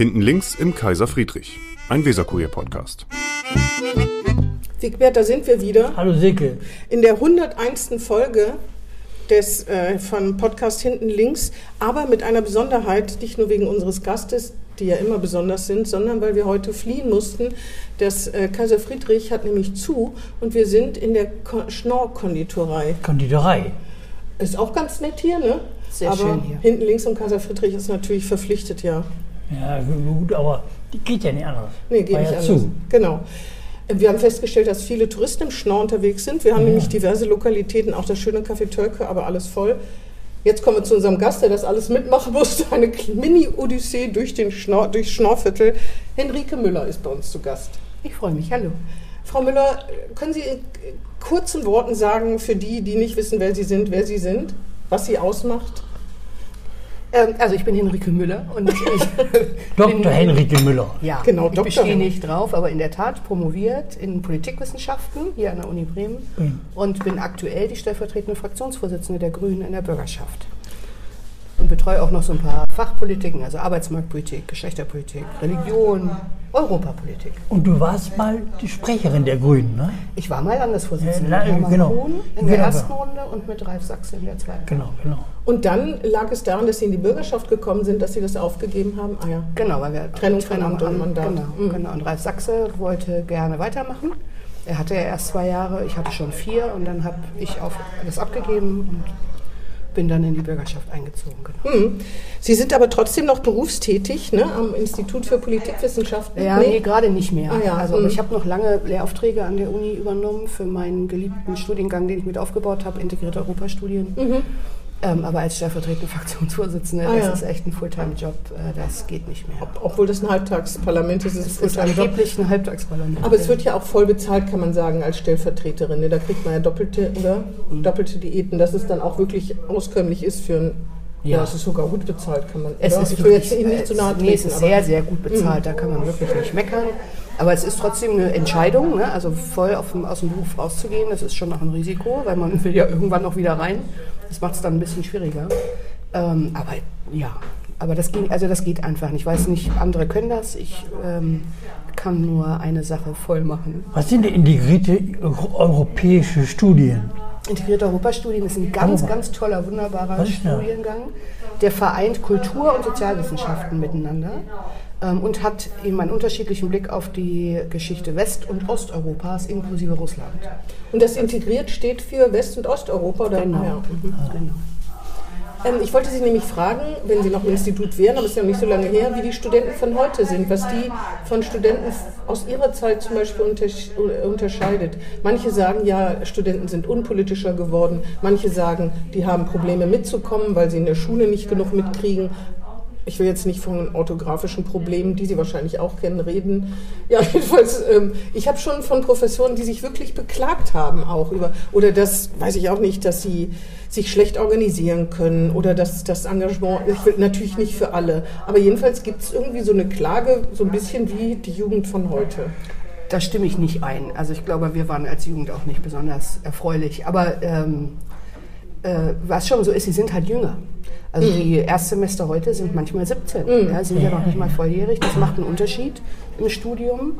Hinten links im Kaiser Friedrich, ein Weserkurier-Podcast. Wigbert, da sind wir wieder. Hallo Silke. In der 101. Folge des, äh, von Podcast Hinten links, aber mit einer Besonderheit, nicht nur wegen unseres Gastes, die ja immer besonders sind, sondern weil wir heute fliehen mussten. Das äh, Kaiser Friedrich hat nämlich zu und wir sind in der Ko Schnorr-Konditorei. Konditorei. Ist auch ganz nett hier, ne? Sehr aber schön hier. hinten links im Kaiser Friedrich ist natürlich verpflichtet, ja. Ja, gut, aber die geht ja nicht anders. Nee, geht War nicht ja anders. zu. Genau. Wir haben festgestellt, dass viele Touristen im Schnorr unterwegs sind. Wir haben Ja. nämlich diverse Lokalitäten, auch das schöne Café Tölke, aber alles voll. Jetzt kommen wir zu unserem Gast, der das alles mitmachen musste. Eine Mini-Odyssee durch den Schnorr, durchs Schnorrviertel. Henrike Müller ist bei uns zu Gast. Ich freue mich. Hallo. Frau Müller, können Sie in kurzen Worten sagen, für die, die nicht wissen, wer Sie sind, wer Sie sind, was Sie ausmacht? Ähm, also ich bin Henrike Müller und ich Dr. Henrike Müller. Ja, Genau, ich Doktor bestehe Henrike. nicht drauf, aber in der Tat promoviert in Politikwissenschaften hier an der Uni Bremen Mhm. und bin aktuell die stellvertretende Fraktionsvorsitzende der Grünen in der Bürgerschaft. Betreue auch noch so ein paar Fachpolitiken, also Arbeitsmarktpolitik, Geschlechterpolitik, Religion, Europapolitik. Und du warst mal die Sprecherin der Grünen, ne? Ich war mal Landesvorsitzende Ja, mit genau. Kuhn in Genau. der ersten Runde und mit Ralf Sachse in der zweiten. Genau, genau. Und dann lag es daran, dass Sie in die Bürgerschaft gekommen sind, dass Sie das aufgegeben haben. Ah ja. Genau, weil wir Trennung von Amt und Mandat. Genau, Mhm. genau. Und Ralf Sachse wollte gerne weitermachen. Er hatte ja erst zwei Jahre, ich hatte schon vier und dann habe ich auf alles abgegeben und bin dann in die Bürgerschaft eingezogen. Genau. Hm. Sie sind aber trotzdem noch berufstätig ne, am Institut für Politikwissenschaften. Ja, nee, gerade nicht mehr. Ah, ja. Also Mhm. ich habe noch lange Lehraufträge an der Uni übernommen für meinen geliebten Studiengang, den ich mit aufgebaut habe, integrierte Europastudien. Ähm, aber als stellvertretende Fraktionsvorsitzende, Mhm. Ah, das ja. ist echt ein Fulltime-Job, äh, das geht nicht mehr. Obwohl das ein Halbtagsparlament ist, ist es Es ist Fulltime-Job. angeblich ein Halbtagsparlament. Aber es wird ja auch voll bezahlt, kann man sagen, als Stellvertreterin. Ne? Da kriegt man ja doppelte, oder? Mhm. Doppelte Diäten, dass es dann auch wirklich auskömmlich ist für ein. Ja, Ja. es ist sogar gut bezahlt, kann man. Es oder? ist ich will wirklich, jetzt Ihnen nicht zu nahe es- treten. nee, es ist sehr, sehr gut bezahlt, da kann man wirklich nicht meckern. Aber es ist trotzdem eine Entscheidung, ne? also voll auf dem, aus dem Beruf rauszugehen, das ist schon noch ein Risiko, weil man will ja irgendwann noch wieder rein. Das macht es dann ein bisschen schwieriger. Ähm, aber ja, aber das, ging, also das geht einfach nicht. Ich weiß nicht, andere können das. Ich ähm, kann nur eine Sache voll machen. Was sind denn integrierte euro- europäische Studien? Integrierte Europastudien ist ein ganz, ganz toller, wunderbarer? Studiengang. Der vereint Kultur- und Sozialwissenschaften miteinander und hat eben einen unterschiedlichen Blick auf die Geschichte West- und Osteuropas inklusive Russland. Und das integriert steht für West- und Osteuropa, oder? Genau. Ja. Mhm. genau. Ähm, ich wollte Sie nämlich fragen, wenn Sie noch im Institut wären, aber es ist ja noch nicht so lange her, wie die Studenten von heute sind, was die von Studenten aus ihrer Zeit zum Beispiel untersch unterscheidet. Manche sagen ja, Studenten sind unpolitischer geworden, manche sagen, die haben Probleme mitzukommen, weil sie in der Schule nicht genug mitkriegen. Ich will jetzt nicht von orthografischen Problemen, die Sie wahrscheinlich auch kennen, reden. Ja, jedenfalls, ähm, ich habe schon von Professoren, die sich wirklich beklagt haben, auch über, oder das weiß ich auch nicht, dass sie sich schlecht organisieren können oder dass das Engagement, ich will natürlich nicht für alle, aber jedenfalls gibt es irgendwie so eine Klage, so ein bisschen wie die Jugend von heute. Da stimme ich nicht ein. Also ich glaube, wir waren als Jugend auch nicht besonders erfreulich. Aber ähm, äh, was schon so ist, sie sind halt jünger. Also die Erstsemester heute sind manchmal 17, ja, sind ja noch nicht mal volljährig. Das macht einen Unterschied im Studium.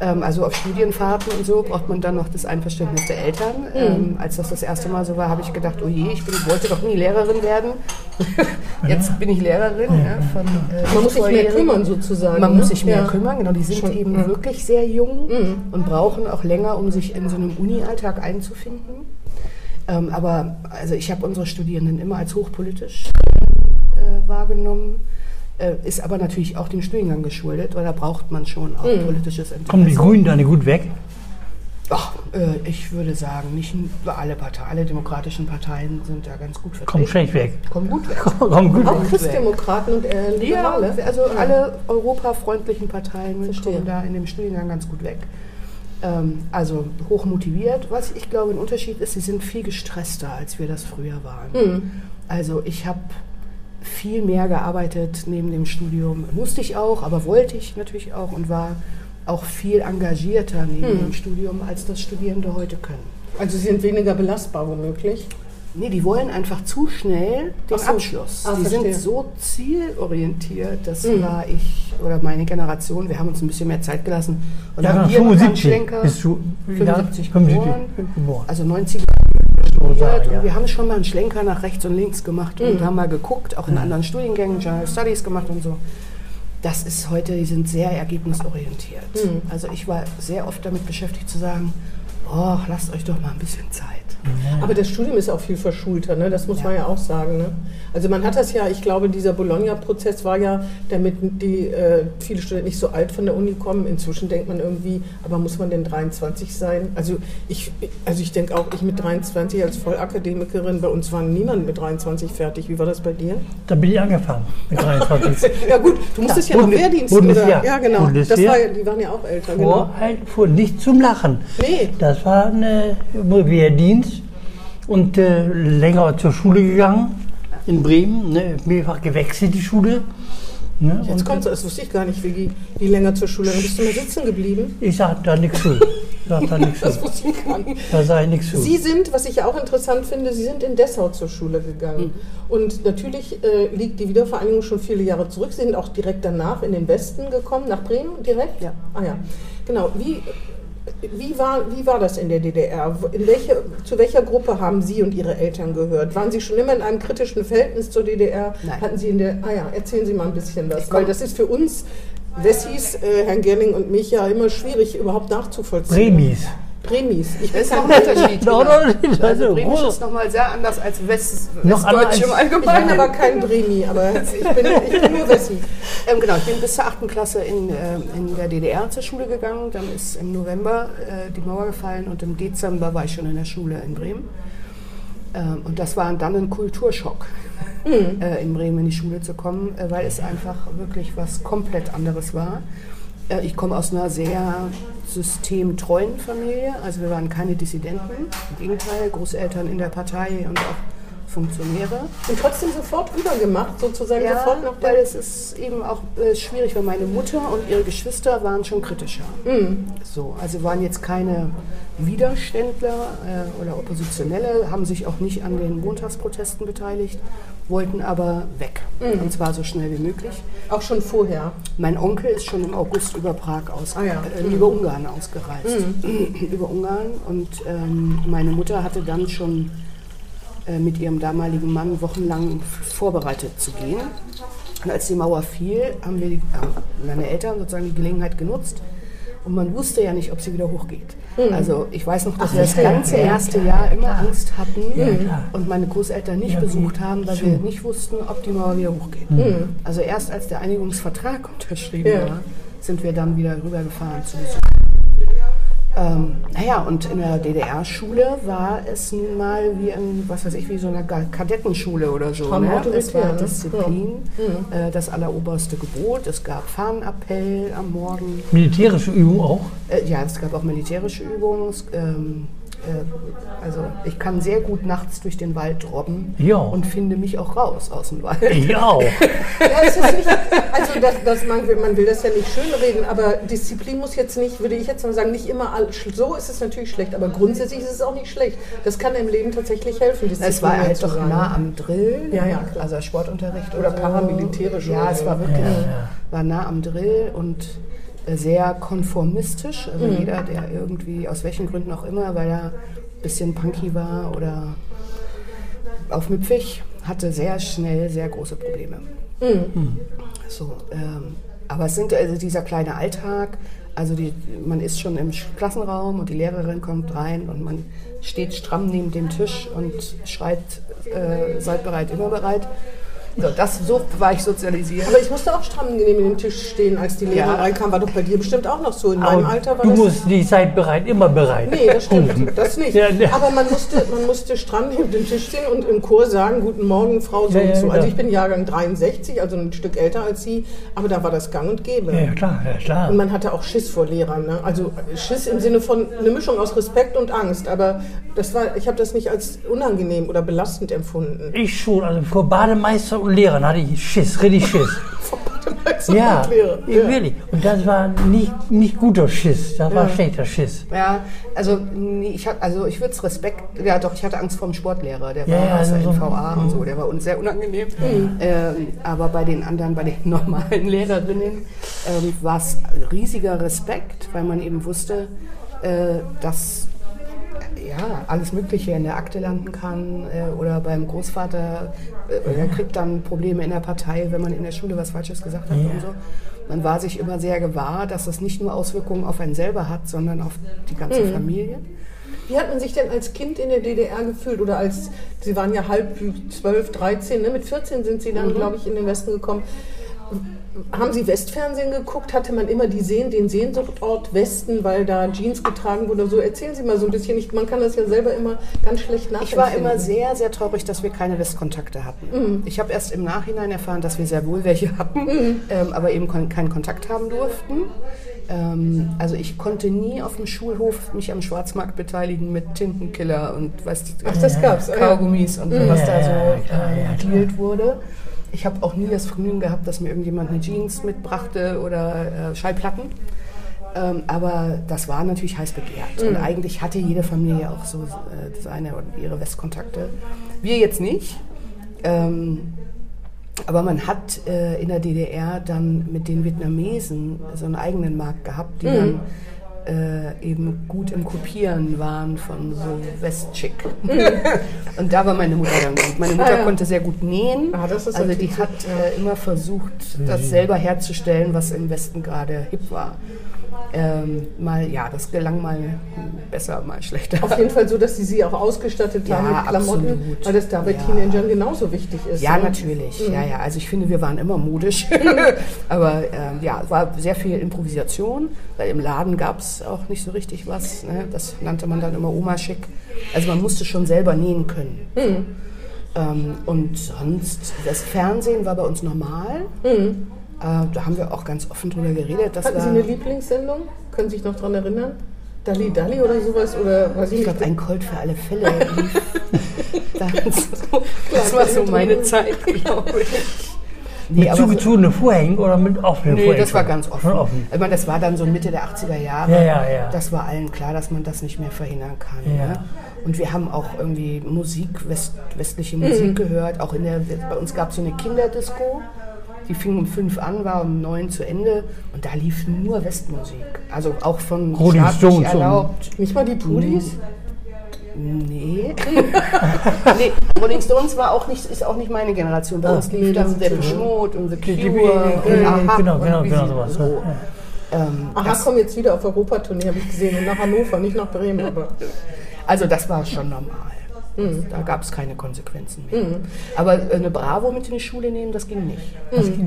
Ähm, also auf Studienfahrten und so braucht man dann noch das Einverständnis der Eltern. Ähm, als das das erste Mal so war, habe ich gedacht, oh je, ich bin, wollte doch nie Lehrerin werden. Jetzt bin ich Lehrerin. Ja, von, äh, Man muss sich mehr kümmern sozusagen. Man ne? muss sich mehr Ja. kümmern, genau. Die sind Schon, eben ja. wirklich sehr jung und brauchen auch länger, um sich in so einem Uni-Alltag einzufinden. Ähm, aber also ich habe unsere Studierenden immer als hochpolitisch äh, wahrgenommen. Äh, ist aber natürlich auch dem Studiengang geschuldet, weil da braucht man schon auch politisches Interesse. Kommen die Grünen da nicht gut weg? Ach, äh, ich würde sagen, nicht alle Parteien, alle demokratischen Parteien sind da ganz gut vertreten. Kommen schlecht weg. Kommen gut weg. Kommen gut Auch weg. Christdemokraten und äh, Ja, Liberale. also alle europafreundlichen Parteien kommen da in dem Studiengang ganz gut weg. Ähm, also hoch motiviert. Was ich glaube, ein Unterschied ist, sie sind viel gestresster, als wir das früher waren. Also ich habe viel mehr gearbeitet neben dem Studium. Musste ich auch, aber wollte ich natürlich auch und war auch viel engagierter neben dem Studium, als das Studierende heute können. Also sie sind weniger belastbar womöglich. Nee, die wollen einfach zu schnell den so. Abschluss. Ah, die verstehe. sind so zielorientiert, das war ich oder meine Generation, wir haben uns ein bisschen mehr Zeit gelassen und Jahrgang haben hier noch einen 75 Schlenker, bist du. 75 ja, 75 geboren, geboren. also 90er So studiert sagen, und ja. wir haben schon mal einen Schlenker nach rechts und links gemacht und haben mal geguckt, auch in anderen Studiengängen, General Studies gemacht und so. Das ist heute, die sind sehr ergebnisorientiert. Also ich war sehr oft damit beschäftigt zu sagen, oh, lasst euch doch mal ein bisschen Zeit. Aber das Studium ist auch viel verschulter, ne? das muss man ja auch sagen. Ne? Also man hat das ja, ich glaube, dieser Bologna-Prozess war ja, damit die äh, viele Studenten nicht so alt von der Uni kommen. Inzwischen denkt man irgendwie, aber muss man denn 23 sein? Also ich, also ich denke auch, ich mit 23 als Vollakademikerin, bei uns war niemand mit 23 fertig. Wie war das bei dir? Da bin ich angefangen mit 23. Ja gut, du musstest ja, noch Bundes- Wehrdienst Bundeswehr. oder? Ja genau, das Bundeswehr. war, ja- die waren ja auch älter. Genau. Vor, halt, vor, nicht zum Lachen. Nee. Das war ein Wehrdienst und äh, länger zur Schule gegangen in Bremen, ne, mehrfach gewechselt die Schule. Ne, Jetzt und, kommst du, das wusste ich gar nicht, wie, wie länger zur Schule. Dann bist du mal sitzen geblieben? Ich sag da nichts zu. Sag da nichts Das wusste ich gar nicht. Da sage ich nichts zu. Sie sind, was ich ja auch interessant finde, Sie sind in Dessau zur Schule gegangen. Und natürlich äh, liegt die Wiedervereinigung schon viele Jahre zurück. Sie sind auch direkt danach in den Westen gekommen, nach Bremen direkt? Ja. Ah ja, genau. Wie, wie, war, wie war das in der DDR? In welche, zu welcher Gruppe haben Sie und Ihre Eltern gehört? Waren Sie schon immer in einem kritischen Verhältnis zur DDR? Nein. Hatten Sie in der, ah ja, erzählen Sie mal ein bisschen was. Weil das ist für uns Wessis, äh, Herrn Gerling und mich ja immer schwierig überhaupt nachzuvollziehen. Bremis. Bremis. Ich bin Das ist noch ein Unterschied. Genau. doch, das Also ist Bremisch wohl- ist nochmal sehr anders als West, Noch Westdeutsch im als- Ich bin Allgemeinen. aber kein Bremi, aber ich bin, ich bin nur Wessi. Ähm, genau, ich bin bis zur 8. Klasse in, ähm, in der DDR zur Schule gegangen. Dann ist im November äh, die Mauer gefallen und im Dezember war ich schon in der Schule in Bremen. Ähm, und das war dann ein Kulturschock, äh, in Bremen in die Schule zu kommen, äh, weil es einfach wirklich was komplett anderes war. Äh, ich komme aus einer sehr systemtreuen Familie, also wir waren keine Dissidenten, im Gegenteil, Großeltern in der Partei und auch Funktionäre. Und trotzdem sofort rübergemacht, sozusagen Ja, sofort nach weil es ist eben auch äh, schwierig, weil meine Mutter und ihre Geschwister waren schon kritischer. So, also waren jetzt keine Widerständler äh, oder Oppositionelle, haben sich auch nicht an den Montagsprotesten beteiligt, wollten aber weg. Und zwar so schnell wie möglich. Auch schon vorher. Mein Onkel ist schon im August über Prag aus, Ah ja. äh, über Ungarn ausgereist. über Ungarn. Und ähm, meine Mutter hatte dann schon mit ihrem damaligen Mann wochenlang vorbereitet zu gehen. Und als die Mauer fiel, haben wir die, äh, meine Eltern sozusagen die Gelegenheit genutzt. Und man wusste ja nicht, ob sie wieder hochgeht. Also ich weiß noch, dass wir das ja, ganze ja, erste Jahr immer Angst hatten klar. und meine Großeltern nicht Ja, besucht haben, weil wir nicht wussten, ob die Mauer wieder hochgeht. Also erst als der Einigungsvertrag unterschrieben Ja. war, sind wir dann wieder rübergefahren zu Besuch. Ähm, naja, und in der DDR-Schule war es nun mal wie in, was weiß ich, wie so einer Kadettenschule oder so. Ne? Es war ne? Disziplin, äh, das alleroberste Gebot. Es gab Fahnenappell am Morgen. Militärische Übung auch. Äh, ja, es gab auch militärische Übungen. Ähm, äh, also ich kann sehr gut nachts durch den Wald robben Ja. und finde mich auch raus aus dem Wald. Ja, es ist nicht, also das, das, man, will, man will das ja nicht schönreden, aber Disziplin muss jetzt nicht, würde ich jetzt mal sagen, nicht immer, all- so ist es natürlich schlecht, aber grundsätzlich ist es auch nicht schlecht. Das kann im Leben tatsächlich helfen, Disziplin Es war halt zu doch sein. nah am Drill, Ja, ja, klar. also Sportunterricht Oder so. paramilitärisch Ja, oder es war wirklich Ja, ja. war nah am Drill und äh, sehr konformistisch. Also Mhm. jeder, der irgendwie aus welchen Gründen auch immer, weil er ein bisschen punky war oder aufmüpfig, hatte sehr schnell sehr große Probleme. Mhm. So, ähm, aber es sind also dieser kleine Alltag. Also die, man ist schon im Klassenraum und die Lehrerin kommt rein und man steht stramm neben dem Tisch und schreit, äh, seid bereit, immer bereit. So, das, so war ich sozialisiert. Aber ich musste auch stramm neben dem Tisch stehen, als die Lehrerin Ja. reinkam. War doch bei dir bestimmt auch noch so. In meinem Alter war du das. musst die Zeit bereit, immer bereit. Nee, das stimmt, das nicht. Ja, ja. Aber man musste, man musste stramm neben dem Tisch stehen und im Chor sagen, guten Morgen, Frau so und so. Also ich bin Jahrgang 63, also ein Stück älter als Sie, aber da war das gang und gäbe. Ja, ja, klar, ja, klar. Und man hatte auch Schiss vor Lehrern. Ne? Also Schiss im Sinne von eine Mischung aus Respekt und Angst. Aber das war, ich habe das nicht als unangenehm oder belastend empfunden. Ich schon, also vor Bademeister und Lehrern hatte ich Schiss, richtig Schiss. Ja, Lehrer. wirklich. Und das war nicht, nicht guter Schiss, das war Ja. schlechter Schiss. Ja, also ich hab, also ich würde es Respekt, ja doch, ich hatte Angst vor dem Sportlehrer, der Ja, war ja, aus der also so- NVA und so, der war uns sehr unangenehm. Ähm, aber bei den anderen, bei den normalen Lehrerinnen ähm, war es riesiger Respekt, weil man eben wusste, äh, dass ja, alles Mögliche in der Akte landen kann äh, oder beim Großvater, äh, der kriegt dann Probleme in der Partei, wenn man in der Schule was Falsches gesagt hat und so. Man war sich immer sehr gewahr, dass das nicht nur Auswirkungen auf einen selber hat, sondern auf die ganze Familie. Wie hat man sich denn als Kind in der DDR gefühlt? Oder als, Sie waren ja halb zwölf, 13, ne? mit 14 sind Sie dann, Mhm. glaube ich, in den Westen gekommen. Haben Sie Westfernsehen geguckt? Hatte man immer die Sehn, den Sehnsuchtort Westen, weil da Jeans getragen wurde? So erzählen Sie mal so ein bisschen. Ich, man kann das ja selber immer ganz schlecht nachempfinden. Ich war immer sehr, sehr traurig, dass wir keine Westkontakte hatten. Ich habe erst im Nachhinein erfahren, dass wir sehr wohl welche hatten, ähm, aber eben kon keinen Kontakt haben durften. Ähm, also ich konnte nie auf dem Schulhof mich am Schwarzmarkt beteiligen mit Tintenkiller und was Ach, das gab's. ah, ja. Kaugummis und was Ja, da so ja, äh, ja, wurde. Ich habe auch nie das Vergnügen gehabt, dass mir irgendjemand eine Jeans mitbrachte oder äh, Schallplatten. Ähm, aber das war natürlich heiß begehrt. Und eigentlich hatte jede Familie auch so äh, seine und ihre Westkontakte. Wir jetzt nicht. Ähm, aber man hat äh, in der DDR dann mit den Vietnamesen so einen eigenen Markt gehabt, die dann äh, eben gut im Kopieren waren von so Westchick. und da war meine Mutter dann gut. Meine Mutter Ah, ja. konnte sehr gut nähen. Ah, das ist also die hat äh, immer versucht, das selber herzustellen, was im Westen gerade hip war. Ähm, mal, ja, das gelang mal besser, mal schlechter. Auf jeden Fall so, dass sie sie auch ausgestattet haben Ja, mit Klamotten, absolut. weil das da bei Ja. Teenagern genauso wichtig ist. Ja, ne? natürlich. Ja, ja. Also ich finde, wir waren immer modisch. Aber ähm, ja, es war sehr viel Improvisation, weil im Laden gab es auch nicht so richtig was. Ne? Das nannte man dann immer Oma-Schick. Also man musste schon selber nähen können. Ähm, und sonst, das Fernsehen war bei uns normal. Äh, da haben wir auch ganz offen drüber geredet. Das Hatten Sie war, eine Lieblingssendung? Können Sie sich noch daran erinnern? Dalli Dalli oder sowas? Oder weiß ich, glaube, ein Colt für alle Fälle das, das war so meine Zeit, glaube ich. Nee, Mit zugezogenen Vorhängen oder mit offenen Nee, Vorhängen? das war ganz offen. Offen. Ich meine, das war dann so Mitte der 80er Jahre. Ja, ja, ja. Das war allen klar, dass man das nicht mehr verhindern kann. Ja. Ne? Und wir haben auch irgendwie Musik, west, westliche Mhm. Musik gehört. Auch in der, bei uns gab es so eine Kinderdisco. Die fing um fünf an, war um neun zu Ende. Und da lief nur Westmusik. Also auch von Rolling Stones erlaubt. Nicht mal die Pudis? Nee. nee. Rolling Stones war auch nicht, ist auch nicht meine Generation. Bei uns nee, lief das dann so. Mode und The Cure und Aha genau, und genau, genau sie sowas. so. Ja. Ähm, Aha, das, kommen jetzt wieder auf Europatournee, habe ich gesehen. Und nach Hannover, nicht nach Bremen. Aber also das war schon normal. Mhm. Da gab es keine Konsequenzen mehr. Aber äh, eine Bravo mit in die Schule nehmen, das ging nicht.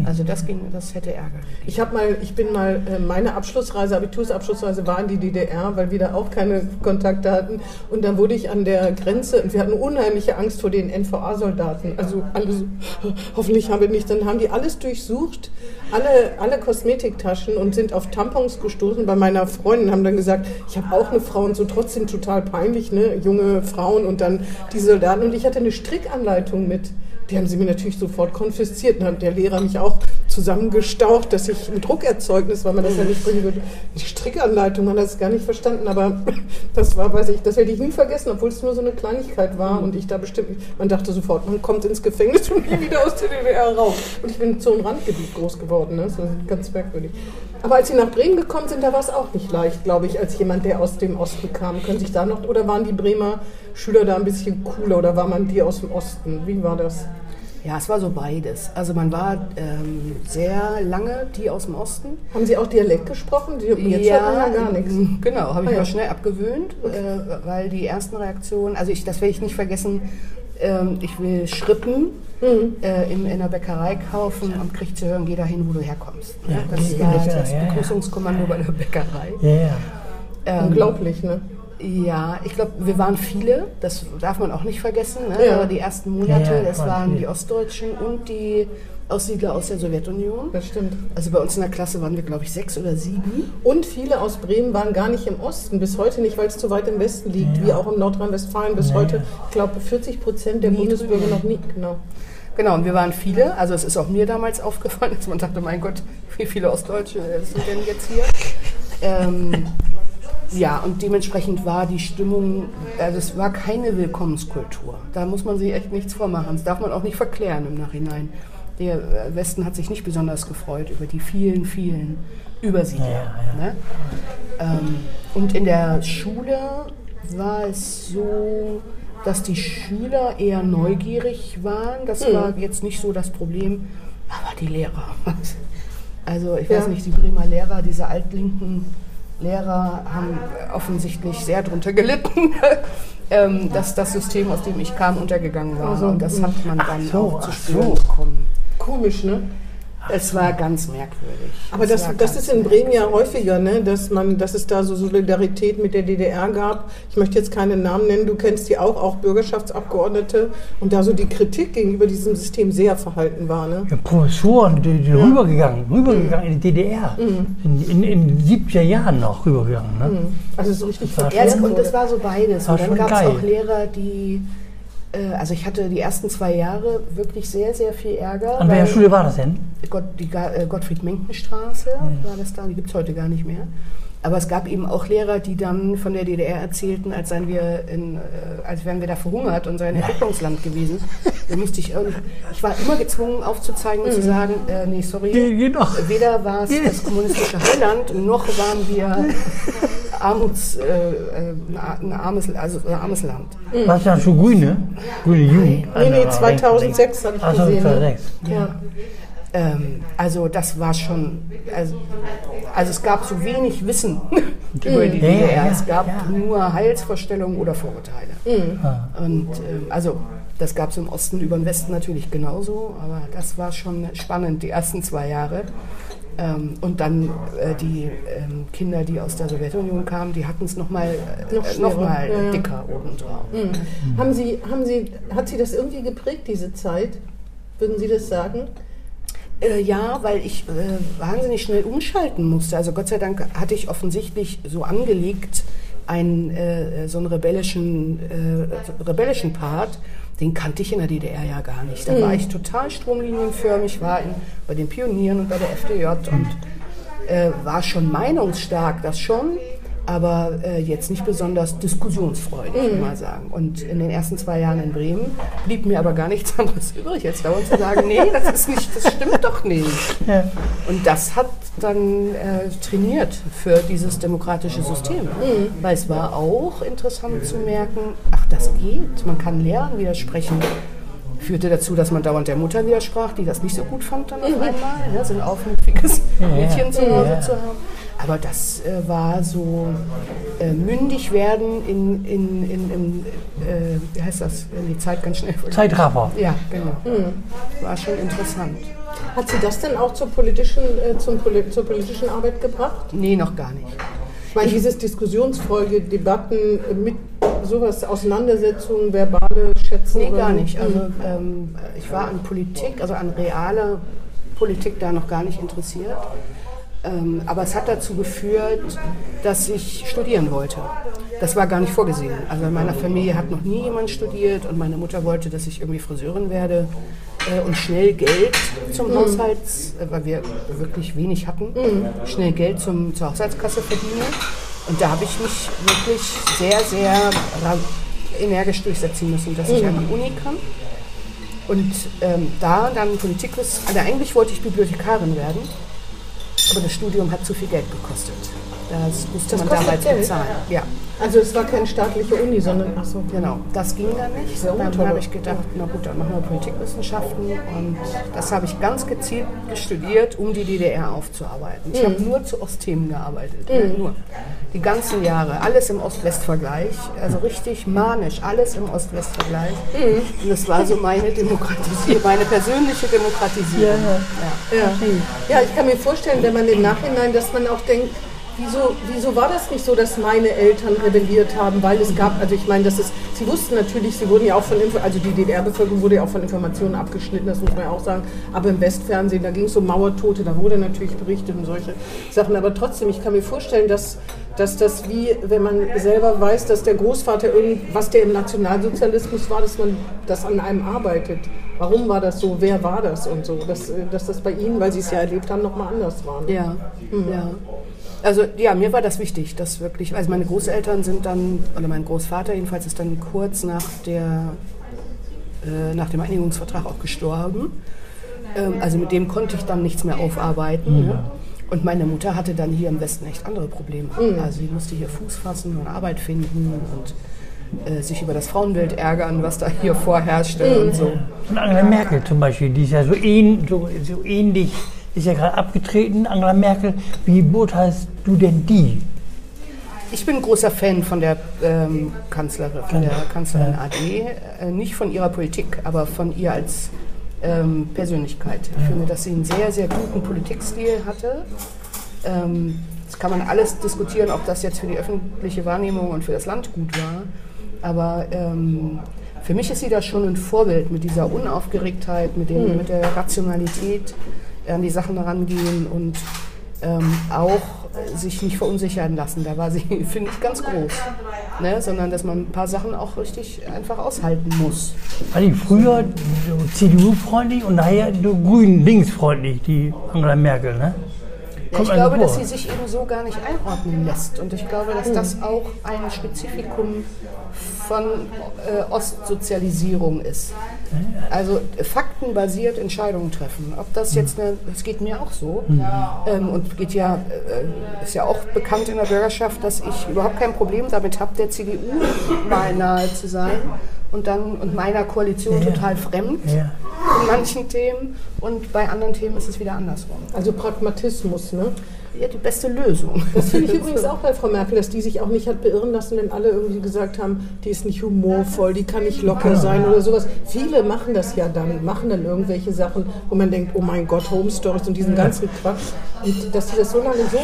Also das ging, das hätte Ärger ich habe mal, ich bin mal, äh, meine Abschlussreise, Abitursabschlussreise war in die DDR, weil wir da auch keine Kontakte hatten. Und dann wurde ich an der Grenze, und wir hatten unheimliche Angst vor den NVA-Soldaten. Also alle so, hoffentlich haben wir nicht, dann haben die alles durchsucht, alle, alle Kosmetiktaschen und sind auf Tampons gestoßen. Bei meiner Freundin haben dann gesagt, ich habe auch eine Frau und so trotzdem total peinlich, ne? junge Frauen und dann die Soldaten. Und ich hatte eine Strickanleitung mit. Die haben sie mir natürlich sofort konfisziert. Dann hat der Lehrer mich auch zusammengestaucht, dass ich ein Druckerzeugnis, weil man das ja nicht bringen würde. Die Strickanleitung, man hat das gar nicht verstanden, aber das war, weiß ich, das werde ich nie vergessen, obwohl es nur so eine Kleinigkeit war und ich da bestimmt, man dachte sofort, man kommt ins Gefängnis und nie wieder aus der DDR raus. Und ich bin in so einem Randgebiet groß geworden, ne? das war ganz merkwürdig. Aber als sie nach Bremen gekommen sind, da war es auch nicht leicht, glaube ich, als jemand, der aus dem Osten kam. Können sich da noch, oder waren die Bremer Schüler da ein bisschen cooler oder war man die aus dem Osten? Wie war das? Ja, es war so beides. Also man war ähm, sehr lange die aus dem Osten. Haben Sie auch Dialekt gesprochen? Die, jetzt hört man ja gar nichts. Genau, habe ich Ah, ja. mir schnell abgewöhnt, äh, weil die ersten Reaktionen, also ich, das werde ich nicht vergessen, ähm, ich will Schrippen Mhm. äh, in, in der Bäckerei kaufen und kriege zu hören, geh dahin, wo du herkommst. Ja, das war Bäcker, das ja, ja. Begrüßungskommando bei der Bäckerei. Ja, ja. Ähm, Unglaublich, ne? Ja, ich glaube, wir waren viele, das darf man auch nicht vergessen. Ne? Ja. Aber die ersten Monate, Ja, ja, das waren die Ostdeutschen und die Aussiedler aus der Sowjetunion. Das stimmt. Also bei uns in der Klasse waren wir, glaube ich, sechs oder sieben. Und viele aus Bremen waren gar nicht im Osten, bis heute nicht, weil es zu weit im Westen liegt, wie auch in Nordrhein-Westfalen bis heute. Ich glaube, 40 Prozent der Nie Bundesbürger drüben. noch nie. Genau. Genau, und wir waren viele. Also es ist auch mir damals aufgefallen, dass man dachte, mein Gott, wie viele Ostdeutsche sind denn jetzt hier? Ähm, ja, und dementsprechend war die Stimmung, also es war keine Willkommenskultur. Da muss man sich echt nichts vormachen. Das darf man auch nicht verklären im Nachhinein. Der Westen hat sich nicht besonders gefreut über die vielen, vielen Übersiedler. Ja, ja. Ne? Ähm, und in der Schule war es so, dass die Schüler eher neugierig waren. Das war jetzt nicht so das Problem, aber die Lehrer. Also ich weiß Ja. nicht, die Bremer Lehrer, diese altlinken Lehrer haben offensichtlich sehr darunter gelitten, ähm, dass das System, aus dem ich kam, untergegangen war. Also, Und das hat man dann so, auch zu spüren so. bekommen. Komisch, ne? Es war ganz merkwürdig. Aber Es das, das ist in Bremen ja häufiger, ne? dass, man, dass es da so Solidarität mit der DDR gab. Ich möchte jetzt keine Namen nennen, du kennst die auch, auch Bürgerschaftsabgeordnete. Und da so die Kritik gegenüber diesem System sehr verhalten war. Ne? Ja, Professoren, die, die rübergegangen, rübergegangen in die DDR. In, in, in den 70er Jahren noch rübergegangen. Ne? Also so richtig Ja, und das war so beides. War Und dann gab es auch Lehrer, die, also ich hatte die ersten zwei Jahre wirklich sehr, sehr viel Ärger. An welcher Schule war das denn? Gott, die äh, Gottfried-Menken-Straße war das da, die gibt es heute gar nicht mehr. Aber es gab eben auch Lehrer, die dann von der DDR erzählten, als, seien wir in, äh, als wären wir da verhungert und sei ein Entwicklungsland gewesen. Da musste ich irgendwie, ich war immer gezwungen aufzuzeigen und zu sagen, äh, nee, sorry, noch. Weder war es das kommunistische Heiland, noch waren wir Armuts, äh, äh, ein, armes, also ein armes Land. Was ist das schon Grüne? Grüne Jugend? Nee, nee, 2006 habe ich Achso, gesehen. Ne? 2006. Ja. Ähm, also das war schon, also, also es gab so wenig Wissen über die Ja, ja, DDR. ja, es gab ja. nur Heilsvorstellungen oder Vorurteile. Und ähm, also das gab es im Osten über den Westen natürlich genauso, aber das war schon spannend, die ersten zwei Jahre. Ähm, und dann äh, die ähm, Kinder, die aus der Sowjetunion kamen, die hatten es nochmal Noch äh, noch mal ja, ja. dicker obendrauf. Haben Sie, haben Sie, hat Sie das irgendwie geprägt, diese Zeit? Würden Sie das sagen? Äh, ja, weil ich äh, wahnsinnig schnell umschalten musste. Also Gott sei Dank hatte ich offensichtlich so angelegt einen äh, so einen rebellischen, äh, rebellischen Part. Den kannte ich in der DDR ja gar nicht. Da war ich total stromlinienförmig, war in, bei den Pionieren und bei der FDJ und äh, war schon meinungsstark, das schon, aber äh, jetzt nicht besonders diskussionsfreudig, würde ich mal sagen. Und in den ersten zwei Jahren in Bremen blieb mir aber gar nichts anderes übrig, jetzt dauernd zu sagen, nee, das ist nicht, das stimmt doch nicht. Ja. Und das hat dann äh, trainiert für dieses demokratische System. Weil es war auch interessant zu merken, ach, das geht, man kann Lehrern widersprechen. Führte dazu, dass man dauernd der Mutter widersprach, die das nicht so gut fand dann auf einmal, ja, so ein aufmüpfiges Mädchen zu Hause zu haben. Aber das äh, war so äh, mündig werden in, in, in, in äh, wie heißt das, in die Zeit ganz schnell. Zeitraffer. Ja, genau. War schon interessant. Hat Sie das denn auch zur politischen, äh, zum, Poli- zur politischen Arbeit gebracht? Nee, noch gar nicht. Ich meine, dieses Diskussionsfolge, Debatten äh, mit sowas, Auseinandersetzungen, verbale Schätzen? Nee, gar so? nicht. Also ähm, ich war an Politik, also an realer Politik da noch gar nicht interessiert. Ähm, aber es hat dazu geführt, dass ich studieren wollte. Das war gar nicht vorgesehen. Also in meiner Familie hat noch nie jemand studiert und meine Mutter wollte, dass ich irgendwie Friseurin werde äh, und schnell Geld zum Haushalts, äh, weil wir wirklich wenig hatten, schnell Geld zum, zur Haushaltskasse verdiene. Und da habe ich mich wirklich sehr, sehr energisch durchsetzen müssen, dass ich an die Uni kann. Und ähm, da dann Politik, also eigentlich wollte ich Bibliothekarin werden, aber das Studium hat zu viel Geld gekostet. Das musste Das man damals bezahlen. Ja, Also es war keine staatliche Uni, sondern ach so. genau. Das ging dann nicht. Ja, dann habe ich gedacht, na gut, dann machen wir Politikwissenschaften. Und das habe ich ganz gezielt studiert, um die DDR aufzuarbeiten. Ich Mhm. habe nur zu Ostthemen gearbeitet. Nur. Die ganzen Jahre. Alles im Ost-West-Vergleich. Also richtig manisch. Alles im Ost-West-Vergleich. Mhm. Und das war so meine Demokratisierung, meine persönliche Demokratisierung. Ja. Ja. ja, ich kann mir vorstellen, wenn man im Nachhinein, dass man auch denkt, wieso, wieso war das nicht so, dass meine Eltern rebelliert haben? Weil es gab, also ich meine, das ist, sie wussten natürlich, sie wurden ja auch von, Info, also die DDR-Bevölkerung wurde ja auch von Informationen abgeschnitten, das muss man ja auch sagen. Aber im Westfernsehen, da ging es um Mauertote, da wurde natürlich berichtet und solche Sachen. Aber trotzdem, ich kann mir vorstellen, dass dass das wie, wenn man selber weiß, dass der Großvater irgend, was der im Nationalsozialismus war, dass man das an einem arbeitet. Warum war das so? Wer war das und so? Dass, äh, dass das bei Ihnen, weil Sie es ja erlebt haben, nochmal anders war. ne? Ja, ja. Also ja, mir war das wichtig, dass wirklich, also meine Großeltern sind dann, oder mein Großvater jedenfalls ist dann kurz nach, der, äh, nach dem Einigungsvertrag auch gestorben. Ähm, also mit dem konnte ich dann nichts mehr aufarbeiten. Ne? Und meine Mutter hatte dann hier im Westen echt andere Probleme. Also sie musste hier Fuß fassen und Arbeit finden und äh, sich über das Frauenbild ärgern, was da hier vorherrschte und so. Und Angela Merkel zum Beispiel, die ist ja so, ähn, so, so ähnlich, ist ja gerade abgetreten, Angela Merkel. Wie beurteilst du denn die? Ich bin ein großer Fan von der ähm, Kanzlerin, von der Kanzlerin AD. Äh, nicht von ihrer Politik, aber von ihr als ähm, Persönlichkeit. Ich finde, dass sie einen sehr, sehr guten Politikstil hatte. Ähm, das kann man alles diskutieren, ob das jetzt für die öffentliche Wahrnehmung und für das Land gut war. Aber ähm, für mich ist sie da schon ein Vorbild mit dieser Unaufgeregtheit, mit, dem, mit der Rationalität an die Sachen herangehen und ähm, auch sich nicht verunsichern lassen. Da war sie, finde ich, ganz groß. Ne? Sondern, dass man ein paar Sachen auch richtig einfach aushalten muss. War die früher CDU-freundlich und nachher grün-links-freundlich, die Angela Merkel, ne? Ja, Kommt ich glaube, vor. dass sie sich eben so gar nicht einordnen lässt. Und ich glaube, dass das auch ein Spezifikum von äh, Ostsozialisierung ist. Also faktenbasiert Entscheidungen treffen. Ob das jetzt eine, das geht mir auch so. Ähm, und geht ja, äh, ist ja auch bekannt in der Bürgerschaft, dass ich überhaupt kein Problem damit habe, der CDU mal nahe zu sein und dann und meiner Koalition Ja. total fremd Ja. In manchen Themen und bei anderen Themen ist es wieder andersrum. Also Pragmatismus, ne? Ja, die beste Lösung. Das finde ich übrigens auch bei Frau Merkel, dass die sich auch nicht hat beirren lassen, wenn alle irgendwie gesagt haben, die ist nicht humorvoll, die kann nicht locker sein oder sowas. Viele machen das ja dann, machen dann irgendwelche Sachen, wo man denkt, oh mein Gott, Home Stories und diesen ganzen Quatsch. Und dass sie das so lange so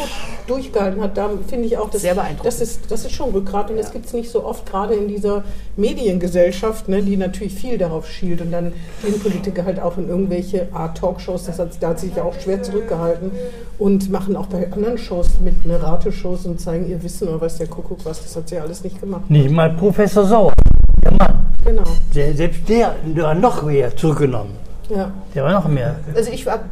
durchgehalten hat, da finde ich auch, dass, Sehr beeindruckend. das, ist, das ist schon Rückgrat und das gibt es nicht so oft, gerade in dieser Mediengesellschaft, ne, die natürlich viel darauf schielt und dann gehen Politiker halt auch in irgendwelche Art Talkshows, das hat, da hat sie sich ja auch schwer zurückgehalten und machen auch bei anderen Shows mit, ne, Rateshows und zeigen ihr Wissen oder weiß der Kuckuck was, das hat sie ja alles nicht gemacht. Nicht mal Professor Sauer, der Mann. Genau, Der, selbst der, der war noch mehr zurückgenommen. ja. Der war noch mehr. Also ich habe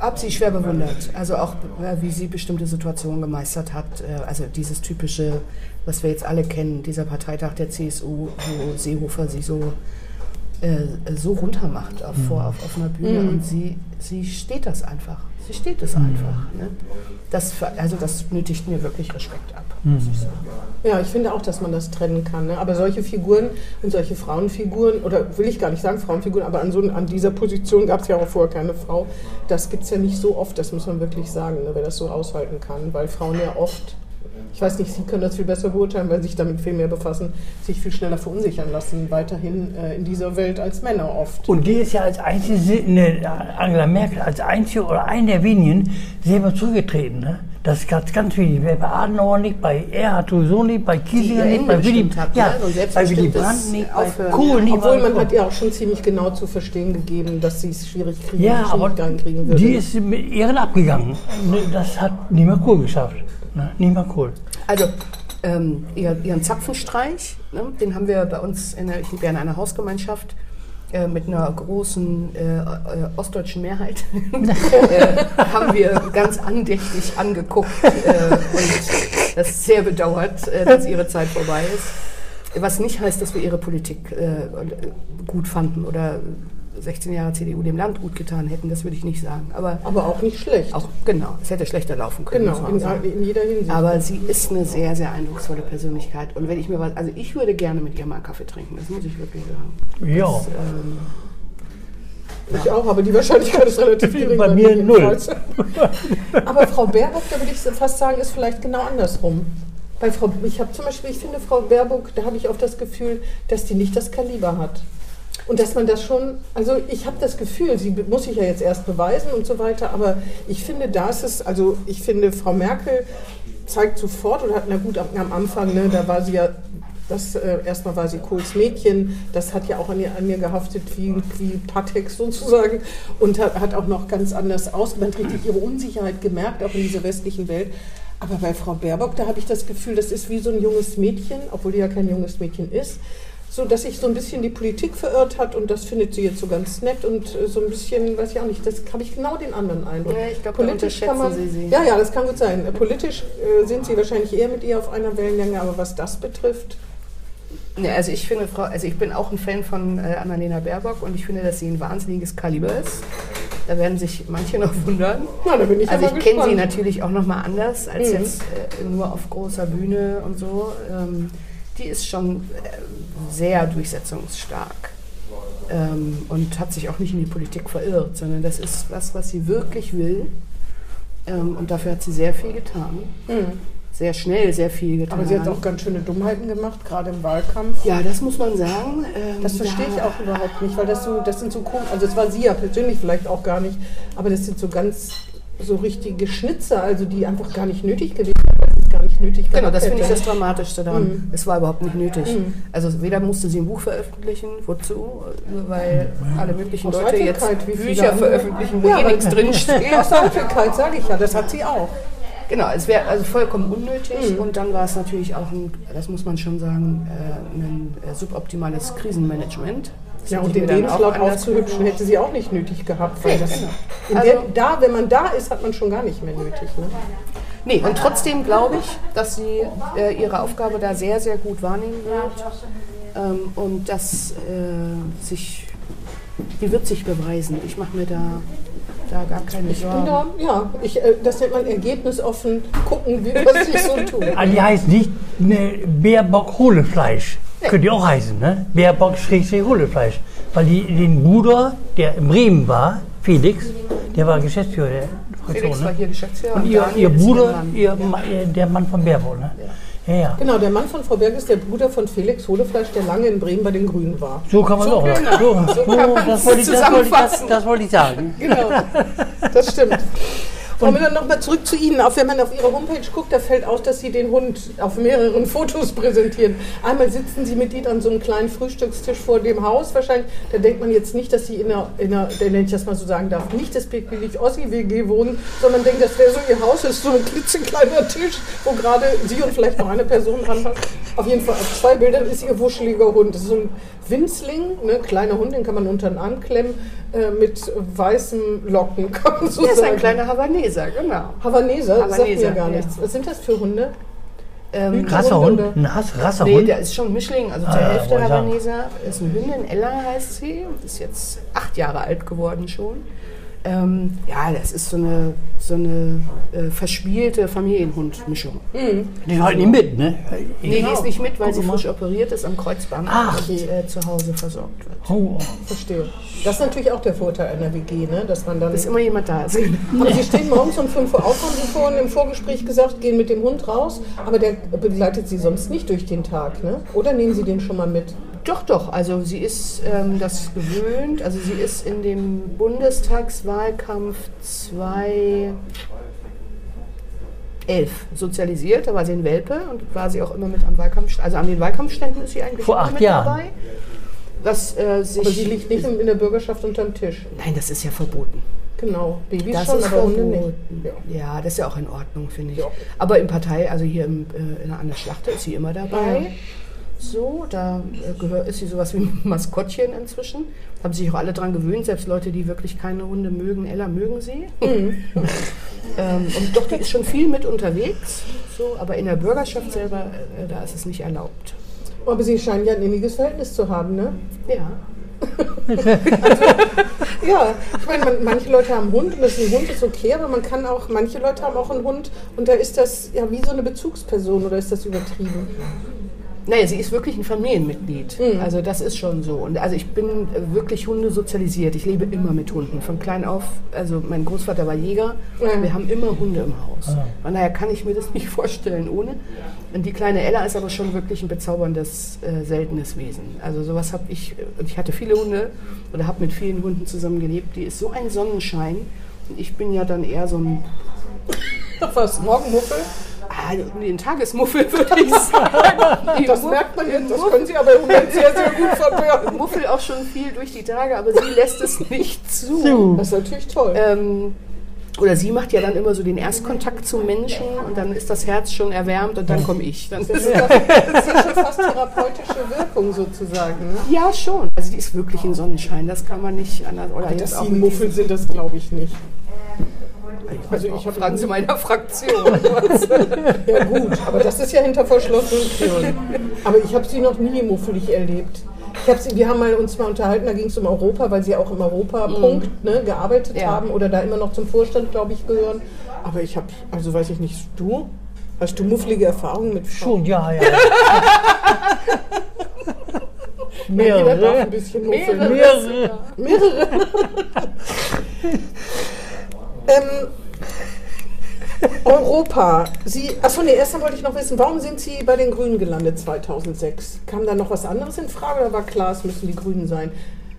hab sie schwer bewundert. Also auch, äh, wie sie bestimmte Situationen gemeistert hat. Äh, Also dieses typische, was wir jetzt alle kennen, dieser Parteitag der CSU, wo Seehofer sie so, äh, so runtermacht auf, vor, auf offener Bühne. Und sie, sie steht das einfach. Sie steht es einfach. Ne? Das, also das nötigt mir wirklich Respekt ab, muss ich sagen. Ja, ich finde auch, dass man das trennen kann. Ne? Aber solche Figuren und solche Frauenfiguren, oder will ich gar nicht sagen Frauenfiguren, aber an, so, an dieser Position gab es ja auch vorher keine Frau. Das gibt es ja nicht so oft, das muss man wirklich sagen, ne? wer das so aushalten kann. Weil Frauen ja oft, ich weiß nicht, Sie können das viel besser beurteilen, weil Sie sich damit viel mehr befassen, sich viel schneller verunsichern lassen, weiterhin äh, in dieser Welt als Männer oft. Und die ist ja als einzige, ne, Angela Merkel, als einzige oder eine der wenigen selber zurückgetreten. Ne? Das ist ganz, ganz wichtig. Bei Adenauer nicht, bei Erhard sowieso nicht, bei Kiesinger nicht, bei Willy, habt, ja? So ein bei Willy Brandt nicht, bei Kohl nicht. Obwohl bei man hat ja auch schon ziemlich genau zu verstehen gegeben, dass sie es schwierig kriegen, Ja, aber kriegen würde. die ist mit Ehren abgegangen. Das hat mal Kohl geschafft. Ne? Nicht mal Kohl. Also ähm, ihr, ihren Zapfenstreich, ne, den haben wir bei uns in der, ich lebe ja in einer Hausgemeinschaft äh, mit einer großen äh, äh, ostdeutschen Mehrheit, äh, haben wir ganz andächtig angeguckt äh, und das sehr bedauert, dass ihre Zeit vorbei ist. Was nicht heißt, dass wir ihre Politik gut fanden oder 16 Jahre CDU dem Land gut getan hätten, das würde ich nicht sagen. Aber aber auch nicht schlecht. auch, genau, es hätte schlechter laufen können. genau, in, sagen. in jeder Hinsicht. Aber sie ist eine sehr, sehr eindrucksvolle Persönlichkeit. Und wenn ich mir was, also ich würde gerne mit ihr mal einen Kaffee trinken, das muss ich wirklich sagen. Ja. Das, ähm, Ich auch, aber die Wahrscheinlichkeit ist relativ gering. Bei mir null. aber Frau Baerbock, da würde ich fast sagen, ist vielleicht genau andersrum. Bei Frau, ich habe zum Beispiel, ich finde Frau Baerbock, da habe ich oft das Gefühl, dass die nicht das Kaliber hat. Und dass man das schon, also ich habe das Gefühl, sie muss sich ja jetzt erst beweisen und so weiter, aber ich finde, da ist es, also ich finde, Frau Merkel zeigt sofort oder hat, na gut, am, Anfang, ne, da war sie ja, das, äh, erstmal war sie Kohls Mädchen, das hat ja auch an ihr, an ihr gehaftet wie, wie Patex sozusagen und hat, hat auch noch ganz anders aus, man hat richtig ihre Unsicherheit gemerkt, auch in dieser westlichen Welt. Aber bei Frau Baerbock, da habe ich das Gefühl, das ist wie so ein junges Mädchen, obwohl die ja kein junges Mädchen ist, so dass sich so ein bisschen die Politik verirrt hat und das findet sie jetzt so ganz nett und äh, so ein bisschen, weiß ich auch nicht, das habe ich genau den anderen Eindruck. Ja, ich glaube, da unterschätzen Sie sie. Ja, ja, das kann gut sein. Politisch äh, sind sie wahrscheinlich eher mit ihr auf einer Wellenlänge, aber was das betrifft, Ne, also ich finde, Frau, also ich bin auch ein Fan von äh, Annalena Baerbock und ich finde, dass sie ein wahnsinniges Kaliber ist. Da werden sich manche noch wundern. Ja, da bin ich also ja ich kenne sie natürlich auch noch mal anders als Mhm. jetzt äh, nur auf großer Bühne und so. Ähm, die ist schon äh, sehr durchsetzungsstark ähm, und hat sich auch nicht in die Politik verirrt, sondern das ist was, was sie wirklich will. Ähm, und dafür hat sie sehr viel getan. Mhm. Sehr schnell sehr viel getan. Aber sie hat auch ganz schöne Dummheiten gemacht, gerade im Wahlkampf. ja, das muss man sagen. Ähm, Das verstehe ich auch überhaupt nicht, weil das so, das sind so komisch, also das war sie ja persönlich vielleicht auch gar nicht, aber das sind so ganz so richtige Schnitzer, also die einfach gar nicht nötig gewesen Genau, gehabt das finde ich das Dramatischste daran. Mhm. Es war überhaupt nicht nötig. Also weder musste sie ein Buch veröffentlichen, wozu? Weil alle möglichen Aus Leute jetzt Bücher veröffentlichen, wo Ja, eh nichts drinsteht. Aus Eitelkeit, sage ich ja, das hat sie auch. Genau, es wäre also vollkommen unnötig Mhm. und dann war es natürlich auch ein, das muss man schon sagen, äh, ein äh, suboptimales Krisenmanagement. Das Ja, und den Lebenslauf aufzuhübschen hätte sie auch nicht nötig gehabt. Weil Nee, das, genau. Also- der, da, wenn man da ist, hat man schon gar nicht mehr nötig. Ne? Nee, und trotzdem glaube ich, dass sie äh, ihre Aufgabe da sehr, sehr gut wahrnehmen wird. Ähm, und dass äh, sich, die wird sich beweisen. Ich mache mir da, da gar keine Ich bin Sorgen. da, ja, ich, äh, das nennt man ergebnisoffen gucken, wie was ich so tue. Ah, die heißt nicht ne, Baerbock Hohlefleisch. Könnte die auch heißen, ne? Baerbock Schrägstrich Hohlefleisch. Weil die den Bruder, der in Bremen war, Felix, der war Geschäftsführer der Felix war Ne? hier Geschäftsführer Und und ihr, Daniel ihr Bruder, ihr, Ma- äh, der Mann von Baerbock, ne? Ja, ja. Genau, der Mann von Frau Berg ist der Bruder von Felix Hohlefleisch, der lange in Bremen bei den Grünen war. So kann man es auch. genau. So, so, man's das, wollte ich, das, wollte ich, das, das wollte ich sagen. Genau, das stimmt. Frau Müller, nochmal zurück zu Ihnen. Auch wenn man auf Ihre Homepage guckt, da fällt aus, dass Sie den Hund auf mehreren Fotos präsentieren. Einmal sitzen Sie mit Ihnen an so einem kleinen Frühstückstisch vor dem Haus wahrscheinlich. Da denkt man jetzt nicht, dass Sie in einer, in einer wenn ich das mal so sagen darf, nicht das billig Ossi-WG wohnen, sondern denkt, das wäre so Ihr Haus, das ist so ein klitzekleiner Tisch, wo gerade Sie und vielleicht noch eine Person dran hat. Auf jeden Fall auf zwei Bildern ist Ihr wuscheliger Hund. Das ist so ein Winzling, ne, kleiner Hund, den kann man unter den Arm klemmen, äh, mit weißen Locken, kann man so Der ist sagen. ein kleiner Havaneser, genau. Havaneser, sagt mir Havaneser, gar nichts. Was sind das für Hunde? Ähm, Rassehund? oder? Ein Hass, Nee, Rassehund? der ist schon ein Mischling, also zur Ah, Hälfte. Havaneser. Ist eine Hündin, Ella heißt sie, ist jetzt acht Jahre alt geworden schon. Ähm, ja, das ist so eine, so eine äh, verspielte Familienhund-Mischung. Die halten ihn mit, ne? Nee, die ist nicht mit, weil sie frisch operiert ist am Kreuzband Ach. und äh, zu Hause versorgt wird. Oh, Verstehe. Das ist natürlich auch der Vorteil einer WG, ne? dass man dann. Dass immer jemand da ist. Aber Sie stehen morgens um 5 Uhr auf, haben Sie vorhin im Vorgespräch gesagt, gehen mit dem Hund raus, aber der begleitet Sie sonst nicht durch den Tag, ne? Oder nehmen Sie den schon mal mit? Doch, doch. Also sie ist ähm, das gewöhnt. Also sie ist in dem Bundestagswahlkampf 2011 sozialisiert. Da war sie in Welpe und war sie auch immer mit am Wahlkampf. Also an den Wahlkampfständen ist sie eigentlich Vor immer acht mit Jahren. dabei. Was, äh, sich, Aber sie liegt nicht in der Bürgerschaft unterm Tisch. Nein, das ist ja verboten. Genau. Babys Das schon, ist aber Hunde verboten. nicht. Ja. Ja, das ist ja auch in Ordnung, finde ich. Ja. Aber im Partei, also hier im, äh, in, an der Schlachte ist sie immer dabei. Ja. So, da äh, ist sie sowas wie ein Maskottchen inzwischen. Haben sich auch alle dran gewöhnt, selbst Leute, die wirklich keine Hunde mögen. Ella mögen sie. Mhm. ähm, und doch, die ist schon viel mit unterwegs. So, aber in der Bürgerschaft selber, äh, da ist es nicht erlaubt. Aber Sie scheinen ja ein inniges Verhältnis zu haben, ne? Ja. Ja, ich meine, man, manche Leute haben einen Hund und das ist ein Hund ist okay, aber man kann auch, manche Leute haben auch einen Hund und da ist das ja wie so eine Bezugsperson oder ist das übertrieben? Naja, sie ist wirklich ein Familienmitglied. Mhm. Also das ist schon so. Und also ich bin äh, wirklich Hunde sozialisiert. Ich lebe immer mit Hunden. Von klein auf, also mein Großvater war Jäger. Ja. Wir haben immer Hunde im Haus. Von daher kann ich mir das nicht vorstellen ohne. Und die kleine Ella ist aber schon wirklich ein bezauberndes, äh, seltenes Wesen. Also sowas habe ich, und ich hatte viele Hunde oder habe mit vielen Hunden zusammen gelebt. Die ist so ein Sonnenschein. Und ich bin ja dann eher so ein Was, Morgenmuffel? Ah, den Tagesmuffel würde ich sagen. Das merkt man jetzt, das können Sie aber im Moment sehr, sehr gut verbergen. Muffel auch schon viel durch die Tage, aber sie lässt es nicht zu. Das ist natürlich toll. Ähm, Oder sie macht ja dann immer so den Erstkontakt zum Menschen und dann ist das Herz schon erwärmt und dann komme ich. Dann Das ist, ja, schon fast therapeutische Wirkung sozusagen. Ne? ja, schon. Also die ist wirklich ein Sonnenschein, das kann man nicht anders. Oder jetzt Dass sie Muffel sind, das glaube ich nicht. Diesem- Also ich habe Fragen zu meiner Fraktion. Ja gut, aber das ist ja hinter verschlossenen Türen. Aber ich habe sie noch nie muffelig erlebt. Ich hab sie, wir haben mal uns mal unterhalten, da ging es um Europa, weil sie auch im Europapunkt ne, gearbeitet Ja. haben oder da immer noch zum Vorstand, glaube ich, gehören. Aber ich habe, also weiß ich nicht, du? Hast du muffelige Erfahrungen mit Frauen? Schon, ja, ja. Jeder darf ein Mehrere. bisschen muffeln. Mehrere. Mehrere. ähm, Europa. Sie, achso, nee, erstmal wollte ich noch wissen, warum sind Sie bei den Grünen gelandet 2006? Kam da noch was anderes in Frage oder war klar, es müssen die Grünen sein?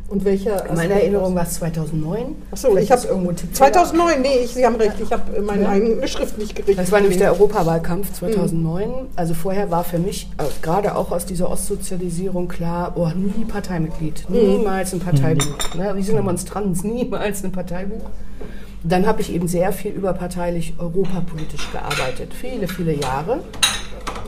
Und welcher? In meiner Erinnerung war es 2009. Achso, ich habe irgendwo Tipp 2009, nee, ich, Sie haben recht, ich habe meine eigene Schrift nicht gerichtet. Das war nämlich der Europawahlkampf 2009. Also vorher war für mich, äh, gerade auch aus dieser Ostsozialisierung klar, oh, nie Parteimitglied, niemals ein Parteibuch. Ne? Wir sind eine Monstranz, niemals ein Parteibuch. Dann habe ich eben sehr viel überparteilich europapolitisch gearbeitet, viele, viele Jahre.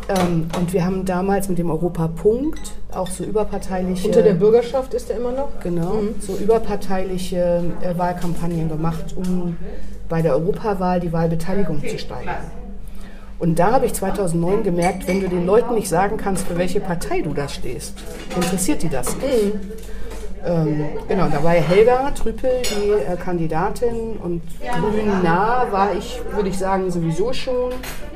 Ähm, und wir haben damals mit dem Europapunkt auch so überparteiliche... Unter der Bürgerschaft ist er immer noch? Genau, so überparteiliche äh, Wahlkampagnen gemacht, um bei der Europawahl die Wahlbeteiligung zu steigern. Und da habe ich 2009 gemerkt, wenn du den Leuten nicht sagen kannst, für welche Partei du da stehst, interessiert die das nicht. Ähm, genau, da war ja Helga Trüppel die äh, Kandidatin. Und grün nah war ich, würde ich sagen, sowieso schon.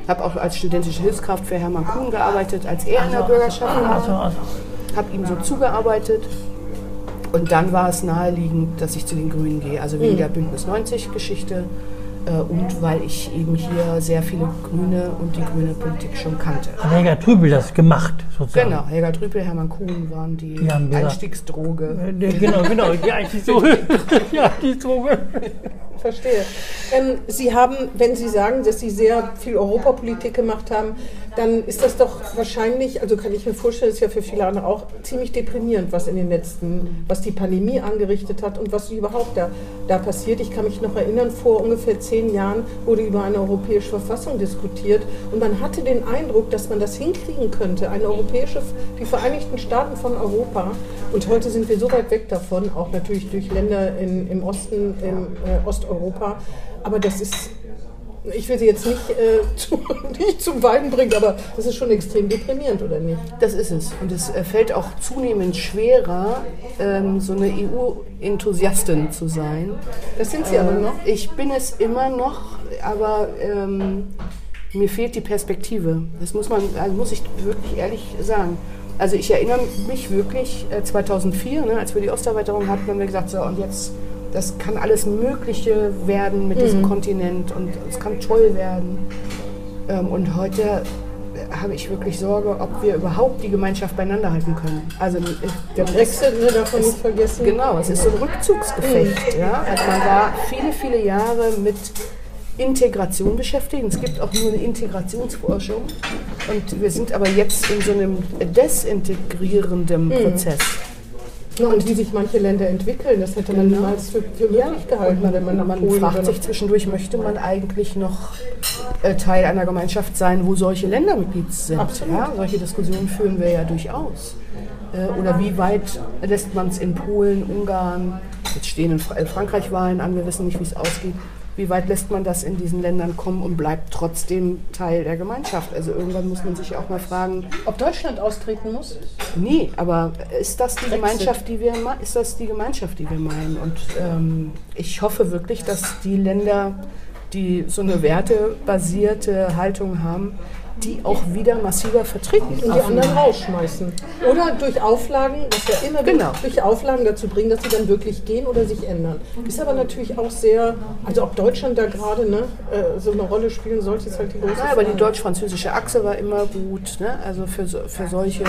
Habe auch als studentische Hilfskraft für Hermann Kuhn gearbeitet, als er in der Bürgerschaft war. habe ihm so zugearbeitet. Und dann war es naheliegend, dass ich zu den Grünen gehe, also wegen der Bündnis 90-Geschichte äh, und weil ich eben hier sehr viele Grüne und die grüne Politik schon kannte. Hat Helga Trübel das gemacht, sozusagen. Genau, Helga Trüpel, Hermann Kuhn waren die Die haben gesagt- Einstiegsdroge. Äh, Genau, genau, die Einstiegsdroge. ja, die Droge. Verstehe. Ähm, Sie haben, wenn Sie sagen, dass Sie sehr viel Europapolitik gemacht haben, dann ist das doch wahrscheinlich, also kann ich mir vorstellen, ist ja für viele andere auch ziemlich deprimierend, was in den letzten, was die Pandemie angerichtet hat und was überhaupt da, da passiert. Ich kann mich noch erinnern, vor ungefähr zehn Jahren wurde über eine europäische Verfassung diskutiert und man hatte den Eindruck, dass man das hinkriegen könnte, eine europäische, die Vereinigten Staaten von Europa. Und heute sind wir so weit weg davon, auch natürlich durch Länder in, im Osten, im äh, Osteuropa. Aber das ist, ich will sie jetzt nicht, äh, zu, nicht zum Weinen bringen, aber das ist schon extrem deprimierend, oder nicht? Das ist es. Und es äh, fällt auch zunehmend schwerer, ähm, so eine EU-Enthusiastin zu sein. Das sind sie aber Äh, noch. Ich bin es immer noch, aber ähm, mir fehlt die Perspektive. Das muss man, also muss ich wirklich ehrlich sagen. Also ich erinnere mich wirklich äh, 2004, ne, als wir die Osterweiterung hatten, haben wir gesagt, so und jetzt, das kann alles Mögliche werden mit diesem Kontinent und es kann toll werden. Ähm, und heute habe ich wirklich Sorge, ob wir überhaupt die Gemeinschaft beieinander halten können. Also äh, der Brexit, ne, darf man nicht vergessen. Genau, es ist so ein Rückzugsgefecht. Ja? Also man war viele, viele Jahre mit Integration beschäftigt. Es gibt auch nur eine Integrationsforschung. Und wir sind aber jetzt in so einem desintegrierenden Prozess. Ja, und wie sich manche Länder entwickeln, das hätte man niemals für, für möglich gehalten, Und wenn man man fragt sich zwischendurch, möchte man eigentlich noch äh, Teil einer Gemeinschaft sein, wo solche Länder Mitglied sind? Absolut. Ja, solche Diskussionen führen wir ja durchaus. Äh, oder wie weit lässt man es in Polen, Ungarn, jetzt stehen in Fra- in Frankreich Wahlen an, wir wissen nicht, wie es ausgeht. Wie weit lässt man das in diesen Ländern kommen und bleibt trotzdem Teil der Gemeinschaft? Also irgendwann muss man sich auch mal fragen, ob Deutschland austreten muss? Nee, aber ist das die Gemeinschaft, die wir ist das die Gemeinschaft, die wir meinen? Und ähm, ich hoffe wirklich, dass die Länder, die so eine wertebasierte Haltung haben, die auch wieder massiver vertreten. Und die anderen rausschmeißen. Oder durch Auflagen, was ja immer Genau. durch Auflagen dazu bringen, dass sie dann wirklich gehen oder sich ändern. Ist aber natürlich auch sehr, also ob Deutschland da gerade ne, äh, so eine Rolle spielen sollte, ist halt die große Ja, aber die Frage. deutsch-französische Achse war immer gut, ne? also für, für solche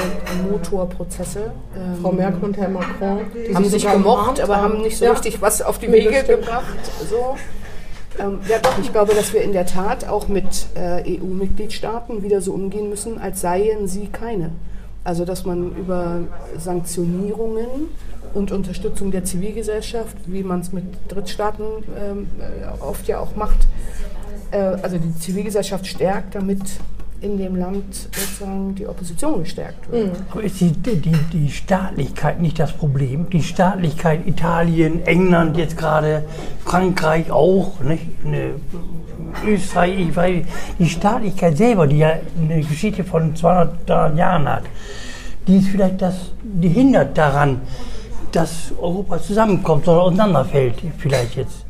Motorprozesse. Ähm, Frau Merkel und Herr Macron, haben sich gemocht, aber haben nicht so Ja. richtig was auf die Wege gebracht. So. Ähm, ja doch, ich glaube, dass wir in der Tat auch mit äh, EU-Mitgliedstaaten wieder so umgehen müssen, als seien sie keine. Also dass man über Sanktionierungen und Unterstützung der Zivilgesellschaft, wie man es mit Drittstaaten ähm, äh, oft ja auch macht. Äh, also die Zivilgesellschaft stärkt, damit in dem Land sozusagen die Opposition gestärkt wird. Aber ist die, die, die Staatlichkeit nicht das Problem? Die Staatlichkeit Italien, England jetzt gerade, Frankreich auch, nicht? Ne, Österreich, ich weiß, die Staatlichkeit selber, die ja eine Geschichte von 200 Jahren hat, die ist vielleicht das, die hindert daran, dass Europa zusammenkommt oder auseinanderfällt, vielleicht jetzt.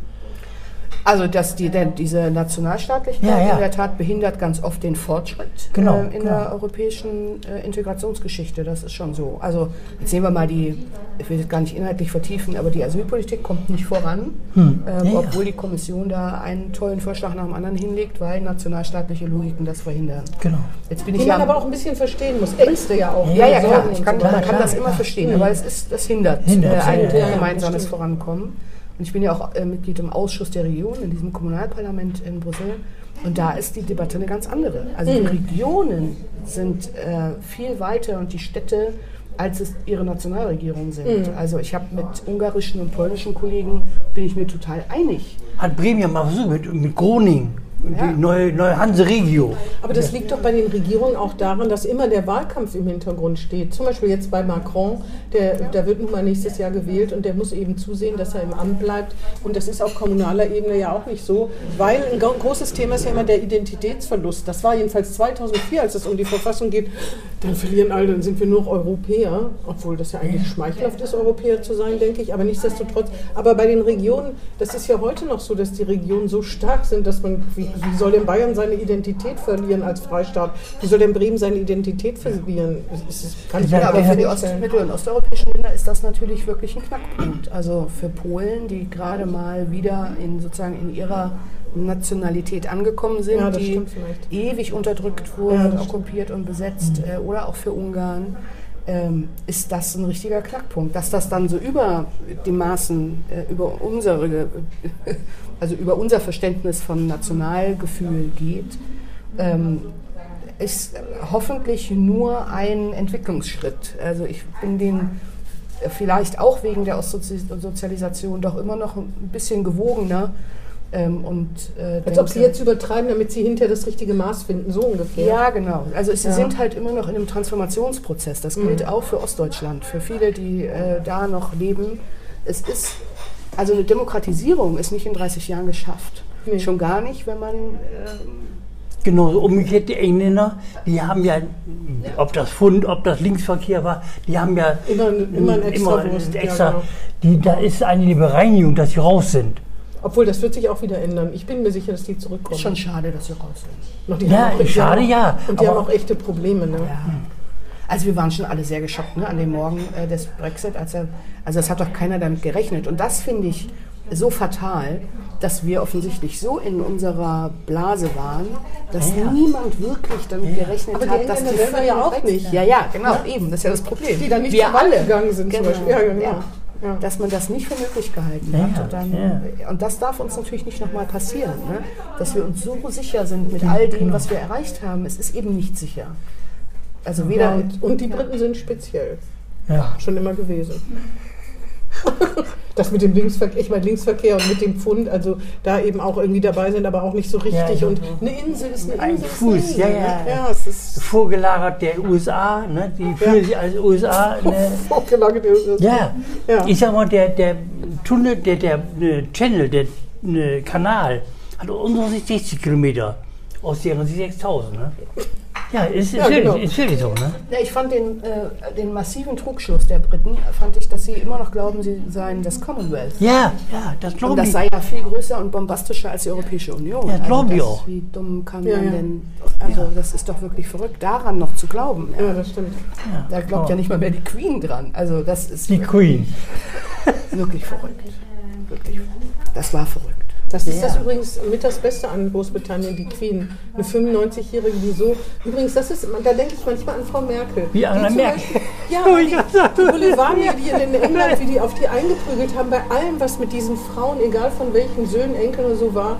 Also dass die, denn diese Nationalstaatlichkeit Ja, ja. in der Tat behindert ganz oft den Fortschritt Genau, äh, in genau. der europäischen äh, Integrationsgeschichte. Das ist schon so. Also jetzt sehen wir mal die, ich will das gar nicht inhaltlich vertiefen, aber die Asylpolitik kommt nicht voran, ähm, Ja, ja. obwohl die Kommission da einen tollen Vorschlag nach dem anderen hinlegt, weil nationalstaatliche Logiken das verhindern. Genau. Jetzt bin ich Die ja man aber auch ein bisschen verstehen muss. Ängste ja auch. ja, ja, klar. Ich kann, man kann klar, das immer klar. verstehen, aber es ist, das hindert, Hindert, äh, ein ja, ja, gemeinsames stimmt. Vorankommen. Und ich bin ja auch äh, Mitglied im Ausschuss der Region, in diesem Kommunalparlament in Brüssel. Und da ist die Debatte eine ganz andere. Also die Regionen sind äh, viel weiter und die Städte, als es ihre Nationalregierungen sind. Also ich habe mit ungarischen und polnischen Kollegen, bin ich mir total einig. Hat Bremen ja mal versucht mit, mit Groningen, Ja. die neue, neue Hanse-Regio. Aber das liegt doch bei den Regierungen auch daran, dass immer der Wahlkampf im Hintergrund steht. Zum Beispiel jetzt bei Macron, der, der wird nun mal nächstes Jahr gewählt und der muss eben zusehen, dass er im Amt bleibt. Und das ist auf kommunaler Ebene ja auch nicht so, weil ein gro- großes Thema ist ja immer der Identitätsverlust. Das war jedenfalls 2004, als es um die Verfassung geht. Dann verlieren alle, dann sind wir nur noch Europäer, obwohl das ja eigentlich schmeichelhaft ist, Europäer zu sein, denke ich. Aber nichtsdestotrotz. Aber bei den Regionen, das ist ja heute noch so, dass die Regionen so stark sind, dass man, wie, wie soll denn Bayern seine Identität verlieren als Freistaat? Wie soll denn Bremen seine Identität verlieren? Das kann ich Ja, mir Ja, aber für die Ost-, mittel- und osteuropäischen Länder ist das natürlich wirklich ein Knackpunkt. Also für Polen, die gerade mal wieder in, sozusagen in ihrer Nationalität angekommen sind, Ja, die ewig unterdrückt Ja, wurden, stimmt. okkupiert und besetzt, äh, oder auch für Ungarn, ähm, ist das ein richtiger Knackpunkt. Dass das dann so über die Maßen, äh, über unsere, also über unser Verständnis von Nationalgefühl geht, ähm, ist hoffentlich nur ein Entwicklungsschritt. Also ich bin den vielleicht auch wegen der Ostsozialisation doch immer noch ein bisschen gewogener. Ähm, und, äh, Als ob sie jetzt übertreiben, damit sie hinterher das richtige Maß finden, so ungefähr. ja, genau. Also sie Ja. sind halt immer noch in einem Transformationsprozess. Das gilt auch für Ostdeutschland, für viele, die äh, da noch leben. Es ist, also eine Demokratisierung ist nicht in 30 Jahren geschafft. Nee. Schon gar nicht, wenn man ähm, Genauso umgekehrt die Engländer, die haben ja, ob das Fund, ob das Linksverkehr war, die haben ja Immer, immer ein extra Wurst. ein Ja, extra genau. die, da ist eine Bereinigung, dass sie raus sind. Obwohl, das wird sich auch wieder ändern. Ich bin mir sicher, dass die zurückkommen. ist schon schade, dass sie raus sind. Noch die Ja, haben auch- schade, haben ja, Und die aber- haben auch echte Probleme. Ne? Ja. Also wir waren schon alle sehr geschockt ne, an dem Morgen äh, des Brexit. Als er, also es hat doch keiner damit gerechnet. Und das finde ich so fatal, dass wir offensichtlich so in unserer Blase waren, dass Ja, ja. niemand wirklich damit gerechnet Aber die hat, dass die selber ja auch Brexit- nicht. Ja, ja, genau, eben. Das ist ja das Problem. Die dann nicht wir alle gegangen sind zum genau, Beispiel. Ja, genau. Ja. Ja. Dass man das nicht für möglich gehalten Ja, hat. Und, dann, und das darf uns natürlich nicht nochmal passieren. Ne? Dass wir uns so sicher sind mit all dem, was wir erreicht haben. Es ist eben nicht sicher. Also Ja, weder und, und die Briten sind speziell. Ja. Schon immer gewesen. Das mit dem Linksverkehr, ich meine Linksverkehr und mit dem Pfund, also da eben auch irgendwie dabei sind, aber auch nicht so richtig. Ja, und eine Insel ist eine Ein Insel. ist Fuß, Insel, ja, ne? ja. ja. es ist Vorgelagert der USA, ne? die fühlen sich als USA. Ne? vorgelagert. Ja. Ja. ich sag mal, der, der Tunnel, der, der ne, Channel, der ne, Kanal hat aus unserer Sicht 60 Kilometer, aus deren Sicht 6000. Ne? Ja, ist, ist, Ja, wirklich, genau. ist wirklich so. Ne? Ja, ich fand den, äh, den massiven Trugschluss der Briten, fand ich, dass sie immer noch glauben, sie seien das Commonwealth. Ja, ja, das Und glaube das sei ja viel größer und bombastischer als die Europäische Union. Ja, glaub ich das- auch. Wie dumm kann Ja, man ja. denn, also das ist doch wirklich verrückt, daran noch zu glauben. Ja, das stimmt. Da glaubt ja nicht mal mehr die Queen dran. Also das ist Die Queen. wirklich verrückt. Wirklich, das war verrückt. Das ist Ja. das übrigens mit das Beste an Großbritannien, die Queen. Eine 95-Jährige, die so. Übrigens, das ist, da denke ich manchmal an Frau Merkel. Wie Angela Die Merkel. Ja, die, hab's gesagt. die in England, wie die auf die eingeprügelt haben, bei allem, was mit diesen Frauen, egal von welchen Söhnen, Enkeln oder so war.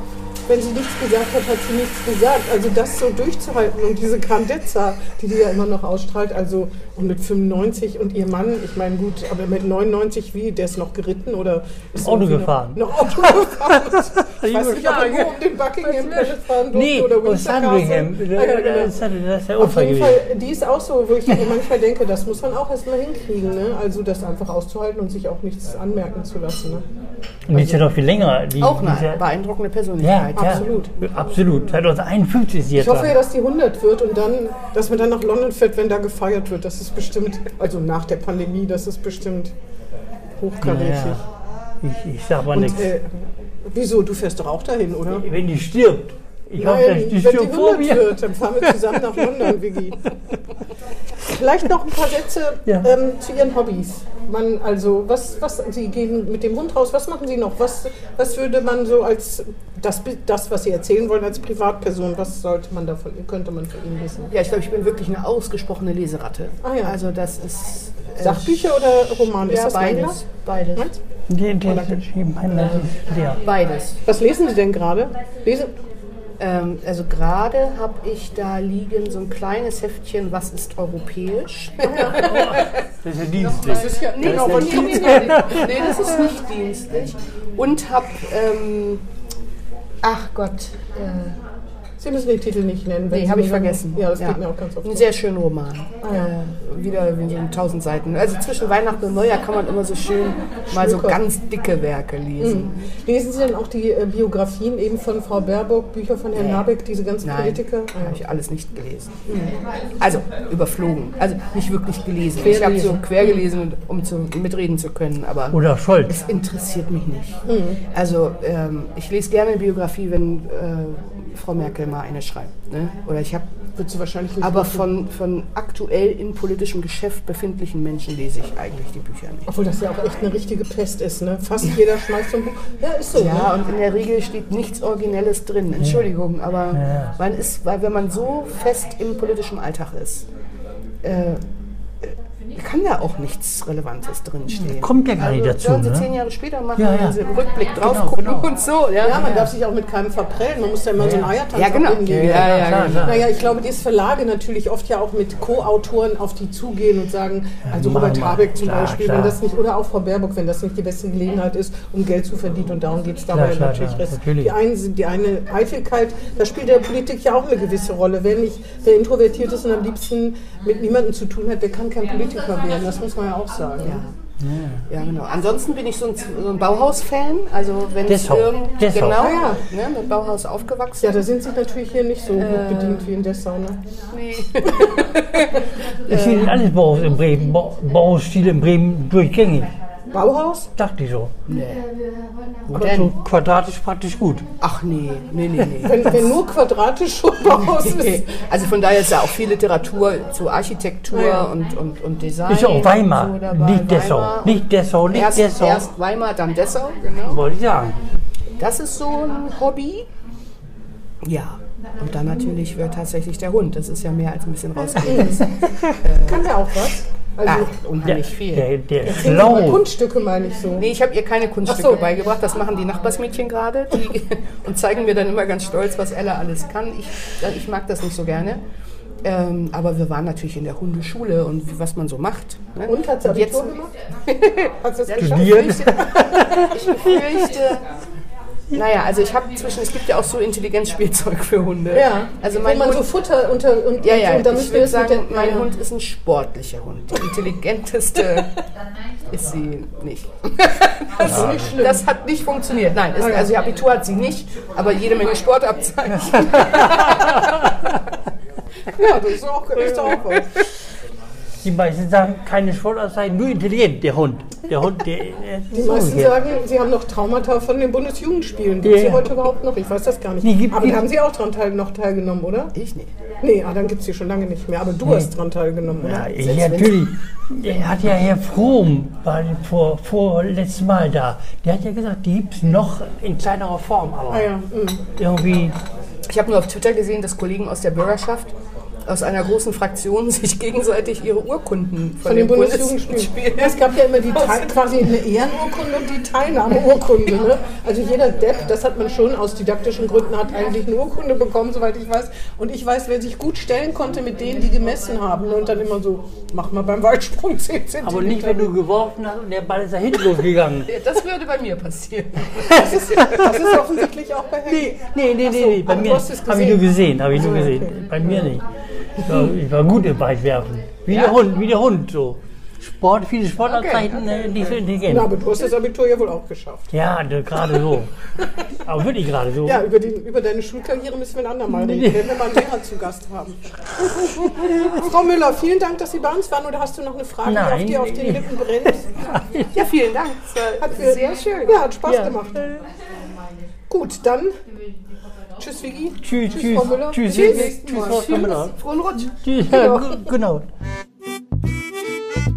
wenn sie nichts gesagt hat, hat sie nichts gesagt. Also das so durchzuhalten und diese Grandezza, die die ja immer noch ausstrahlt, also und mit 95 und ihr Mann, ich meine gut, aber mit 99 wie, der ist noch geritten oder ist Auto gefahren. Noch, noch Auto gefahren. ich weiß nicht, ob er nur um den Buckingham Palace fahren durfte Nee, oder aus Windsor Sandringham. Castle. Ah, ja, genau. Das ist der Auf Unfall jeden gewesen. Fall, die ist auch so, wo ich manchmal denke, das muss man auch erstmal hinkriegen. Ne? Also das einfach auszuhalten und sich auch nichts anmerken zu lassen. Ne? Und die ist ja noch viel länger. Die, Auch ja- eine beeindruckende Ja, Persönlichkeit. ja, Absolut. Absolut. 2051 ist sie jetzt Ich hoffe ja, dass die 100 wird und dann, dass man dann nach London fährt, wenn da gefeiert wird. Das ist bestimmt, also nach der Pandemie, das ist bestimmt hochkarätig. Ja, ich, ich sag mal nichts. äh, wieso? Du fährst doch auch dahin, oder? Wenn die stirbt. Ich hoffe, Nein, die wenn die stirbt vor 100 mir. wird, dann fahren wir zusammen nach London, Vicky. Vielleicht noch ein paar Sätze Ja. ähm, zu Ihren Hobbys. Man, also, was, was, Sie gehen mit dem Hund raus, was machen Sie noch? Was, was würde man so als, das, das, was Sie erzählen wollen als Privatperson, was sollte man davon, könnte man von Ihnen wissen? Ja, ich glaube, ich bin wirklich eine ausgesprochene Leseratte. Ah, ja. Also das ist... äh, Sachbücher oder Roman? Ist Ja, das Mangler? beides. Beides. Der, der, ich meine, das ist leer. Beides. Was lesen Sie denn gerade? Lesen? Ähm, also gerade habe ich da liegen so ein kleines Heftchen, was ist europäisch? Das ist ja dienstlich. ist ja, Nee, nee, Ihnen. nee, nee, nee, das ist nicht dienstlich. Und habe, ähm, ach Gott, äh, Sie müssen den Titel nicht nennen. wenn nee, habe ich vergessen. Ja, das geht mir auch ganz oft Ein sehr schöner Roman. Ah, ja. äh, wieder in so 1000 Seiten. Also zwischen Weihnachten und Neujahr kann man immer so schön mal so ganz dicke Werke lesen. Lesen Sie denn auch die äh, Biografien eben von Frau Baerbock, Bücher von Herrn Nee. Habeck, diese ganzen Nein, Politiker? habe ich alles nicht gelesen. Also überflogen, also nicht wirklich gelesen. Ich habe so quer gelesen, um zu, mitreden zu können, aber Oder Scholz. es interessiert mich nicht. Also ähm, ich lese gerne eine Biografie, wenn äh, Frau Merkel mal eine schreibt. Ne? Oder ich habe wahrscheinlich aber von, von aktuell in politischem Geschäft befindlichen Menschen lese ich eigentlich die Bücher nicht. Obwohl das ja auch echt eine richtige Pest ist, ne? Fast jeder schmeißt so ein Buch. Ja, ist so. Ja, ne? und in der Regel steht nichts Originelles drin. Entschuldigung, aber man ist, weil wenn man so fest im politischen Alltag ist, äh, kann da auch nichts Relevantes drinstehen. Kommt ja gar nicht dazu, Sollen sie ne? zehn Jahre später machen, Ja, ja. wenn sie im Rückblick drauf Genau, gucken genau. und so. Ja, Ja, man darf sich auch mit keinem verprellen. Man muss ja immer so einen Eiertanz Ja, genau. hinlegen. Ja, ja, klar, genau. klar. Naja, ich glaube, dass Verlage natürlich oft ja auch mit Co-Autoren auf die zugehen und sagen, also mach Robert. Habeck zum Klar, Beispiel, klar. wenn das nicht, oder auch Frau Baerbock, wenn das nicht die beste Gelegenheit ist, um Geld zu verdienen und darum geht es dabei natürlich. natürlich. Die, einen die eine Eitelkeit, da spielt der Politik ja auch eine gewisse Rolle. Wer nicht, wer introvertiert ist und am liebsten mit niemandem zu tun hat, der kann kein Politiker werden. Das muss man ja auch sagen. Ja, genau. Ansonsten bin ich so ein, so ein Bauhaus-Fan. Also wenn es Dessau. irgend genau Ah, ja. ne, mit Bauhaus aufgewachsen. Ja, da sind sie natürlich hier nicht so Äh. gut bedient wie in Dessau. Ne? Nee. Ich finde alles Bauhaus in Bremen, Bau- Bauhausstil in Bremen durchgängig. Bauhaus? Dachte ich so. nee. Wo So denn? quadratisch praktisch gut. Ach nee, nee, nee, nee. Wenn, wenn nur quadratisch schon Bauhaus ist. Also von daher ist da auch viel Literatur zu Architektur Ja, ja. und, und, und Design. Ist ja auch Weimar, so dabei. nicht Dessau. Weimar. Nicht Dessau, nicht Erst, Dessau. erst Weimar, dann Dessau, genau. Wollte ich sagen. Das ist so ein Hobby. Ja. Und dann natürlich wird tatsächlich der Hund. Das ist ja mehr als ein bisschen rausgehen. Kann der auch was? Also, Ach, unheimlich viel. Der, der schlau. Kunststücke meine ich so. Nee, ich habe ihr keine Kunststücke so. beigebracht. Das machen die Nachbarsmädchen gerade. Und zeigen mir dann immer ganz stolz, was Ella alles kann. Ich, ich mag das nicht so gerne. Ähm, aber wir waren natürlich in der Hundeschule und was man so macht. Ne? Und hat sie Abitur gemacht? Hat sie das? Studieren. Ich befürchte. Naja, also ich habe zwischen, es gibt ja auch so Intelligenzspielzeug für Hunde. Ja, Also Wo mein man Hund, so Futter unter und, ja, ja, und dann ich müssen wir würde sagen, der, mein ja. Hund ist ein sportlicher Hund. Die intelligenteste ist sie nicht. Das ist nicht schlimm. Das hat nicht funktioniert. Nein, ist, ja. also ihr Abitur hat sie nicht, aber jede Menge Sportabzeichen. ja, das ist auch, ist auch was. Die meisten sagen, keine sei nur intelligent, der Hund. Der Hund, der, Die ist meisten sagen, sie haben noch Traumata von den Bundesjugendspielen. Gibt Ja. sie heute überhaupt noch? Ich weiß das gar nicht. Nee, gibt- Aber da haben sie auch dran teil, noch teilgenommen, oder? Ich nicht. Nee, ah, dann gibt es sie schon lange nicht mehr. Aber du hast dran teilgenommen, oder? Ja, ich, natürlich. Der hat ja Herr Frohm war vor, vor letztes Mal da. Der hat ja gesagt, die gibt es noch in kleinerer Form, aber Ah ja, mm. irgendwie. Ich habe nur auf Twitter gesehen, dass Kollegen aus der Bürgerschaft aus einer großen Fraktion sich gegenseitig ihre Urkunden Von den Bundesjugendspielen. Es gab ja immer die Teil, quasi eine Ehrenurkunde und die Teilnahmeurkunde. Ne? Also jeder Depp, das hat man schon aus didaktischen Gründen, hat eigentlich eine Urkunde bekommen, soweit ich weiß. Und ich weiß, wer sich gut stellen konnte mit denen, die gemessen haben. Und dann immer so, mach mal beim Weitsprung 10 cm. Aber nicht, wenn du geworfen hast und der Ball ist da hinten losgegangen. Das würde bei mir passieren. Das ist, das ist offensichtlich auch bei Henry. Nee, nee, nee, Ach so, nee, nee. bei aber mir du hast es habe ich nur gesehen, habe ich nur gesehen. okay. Bei mir nicht. Ich war, ich war gut im Weitwerfen. Wie der Hund, wie der Hund so. Sport, viele Sportabzeichen, äh, nicht so intelligent. Na, aber du hast das Abitur ja wohl auch geschafft. Ja, gerade so. Aber wirklich gerade so. Ja, über, den, über deine Schulkarriere müssen wir ein andermal reden, wenn wir mal einen Lehrer zu Gast haben. Frau Müller, vielen Dank, dass Sie bei uns waren. Oder hast du noch eine Frage, die auf Nein. dir auf den Lippen brennt? Ja, vielen Dank. Hat sehr schön. Ja, hat Spaß Ja. gemacht. Gut, dann tschüss, Vigi. Tschüss, tschüss, Frau Müller. tschüss, Bis zum tschüss, nächsten tschüss, Mal. Frau Müller. Frohen Rutsch. Tschüss, ja, gu- genau.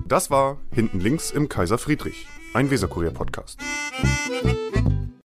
Das war Hinten links im Kaiser Friedrich, ein Weserkurier-Podcast.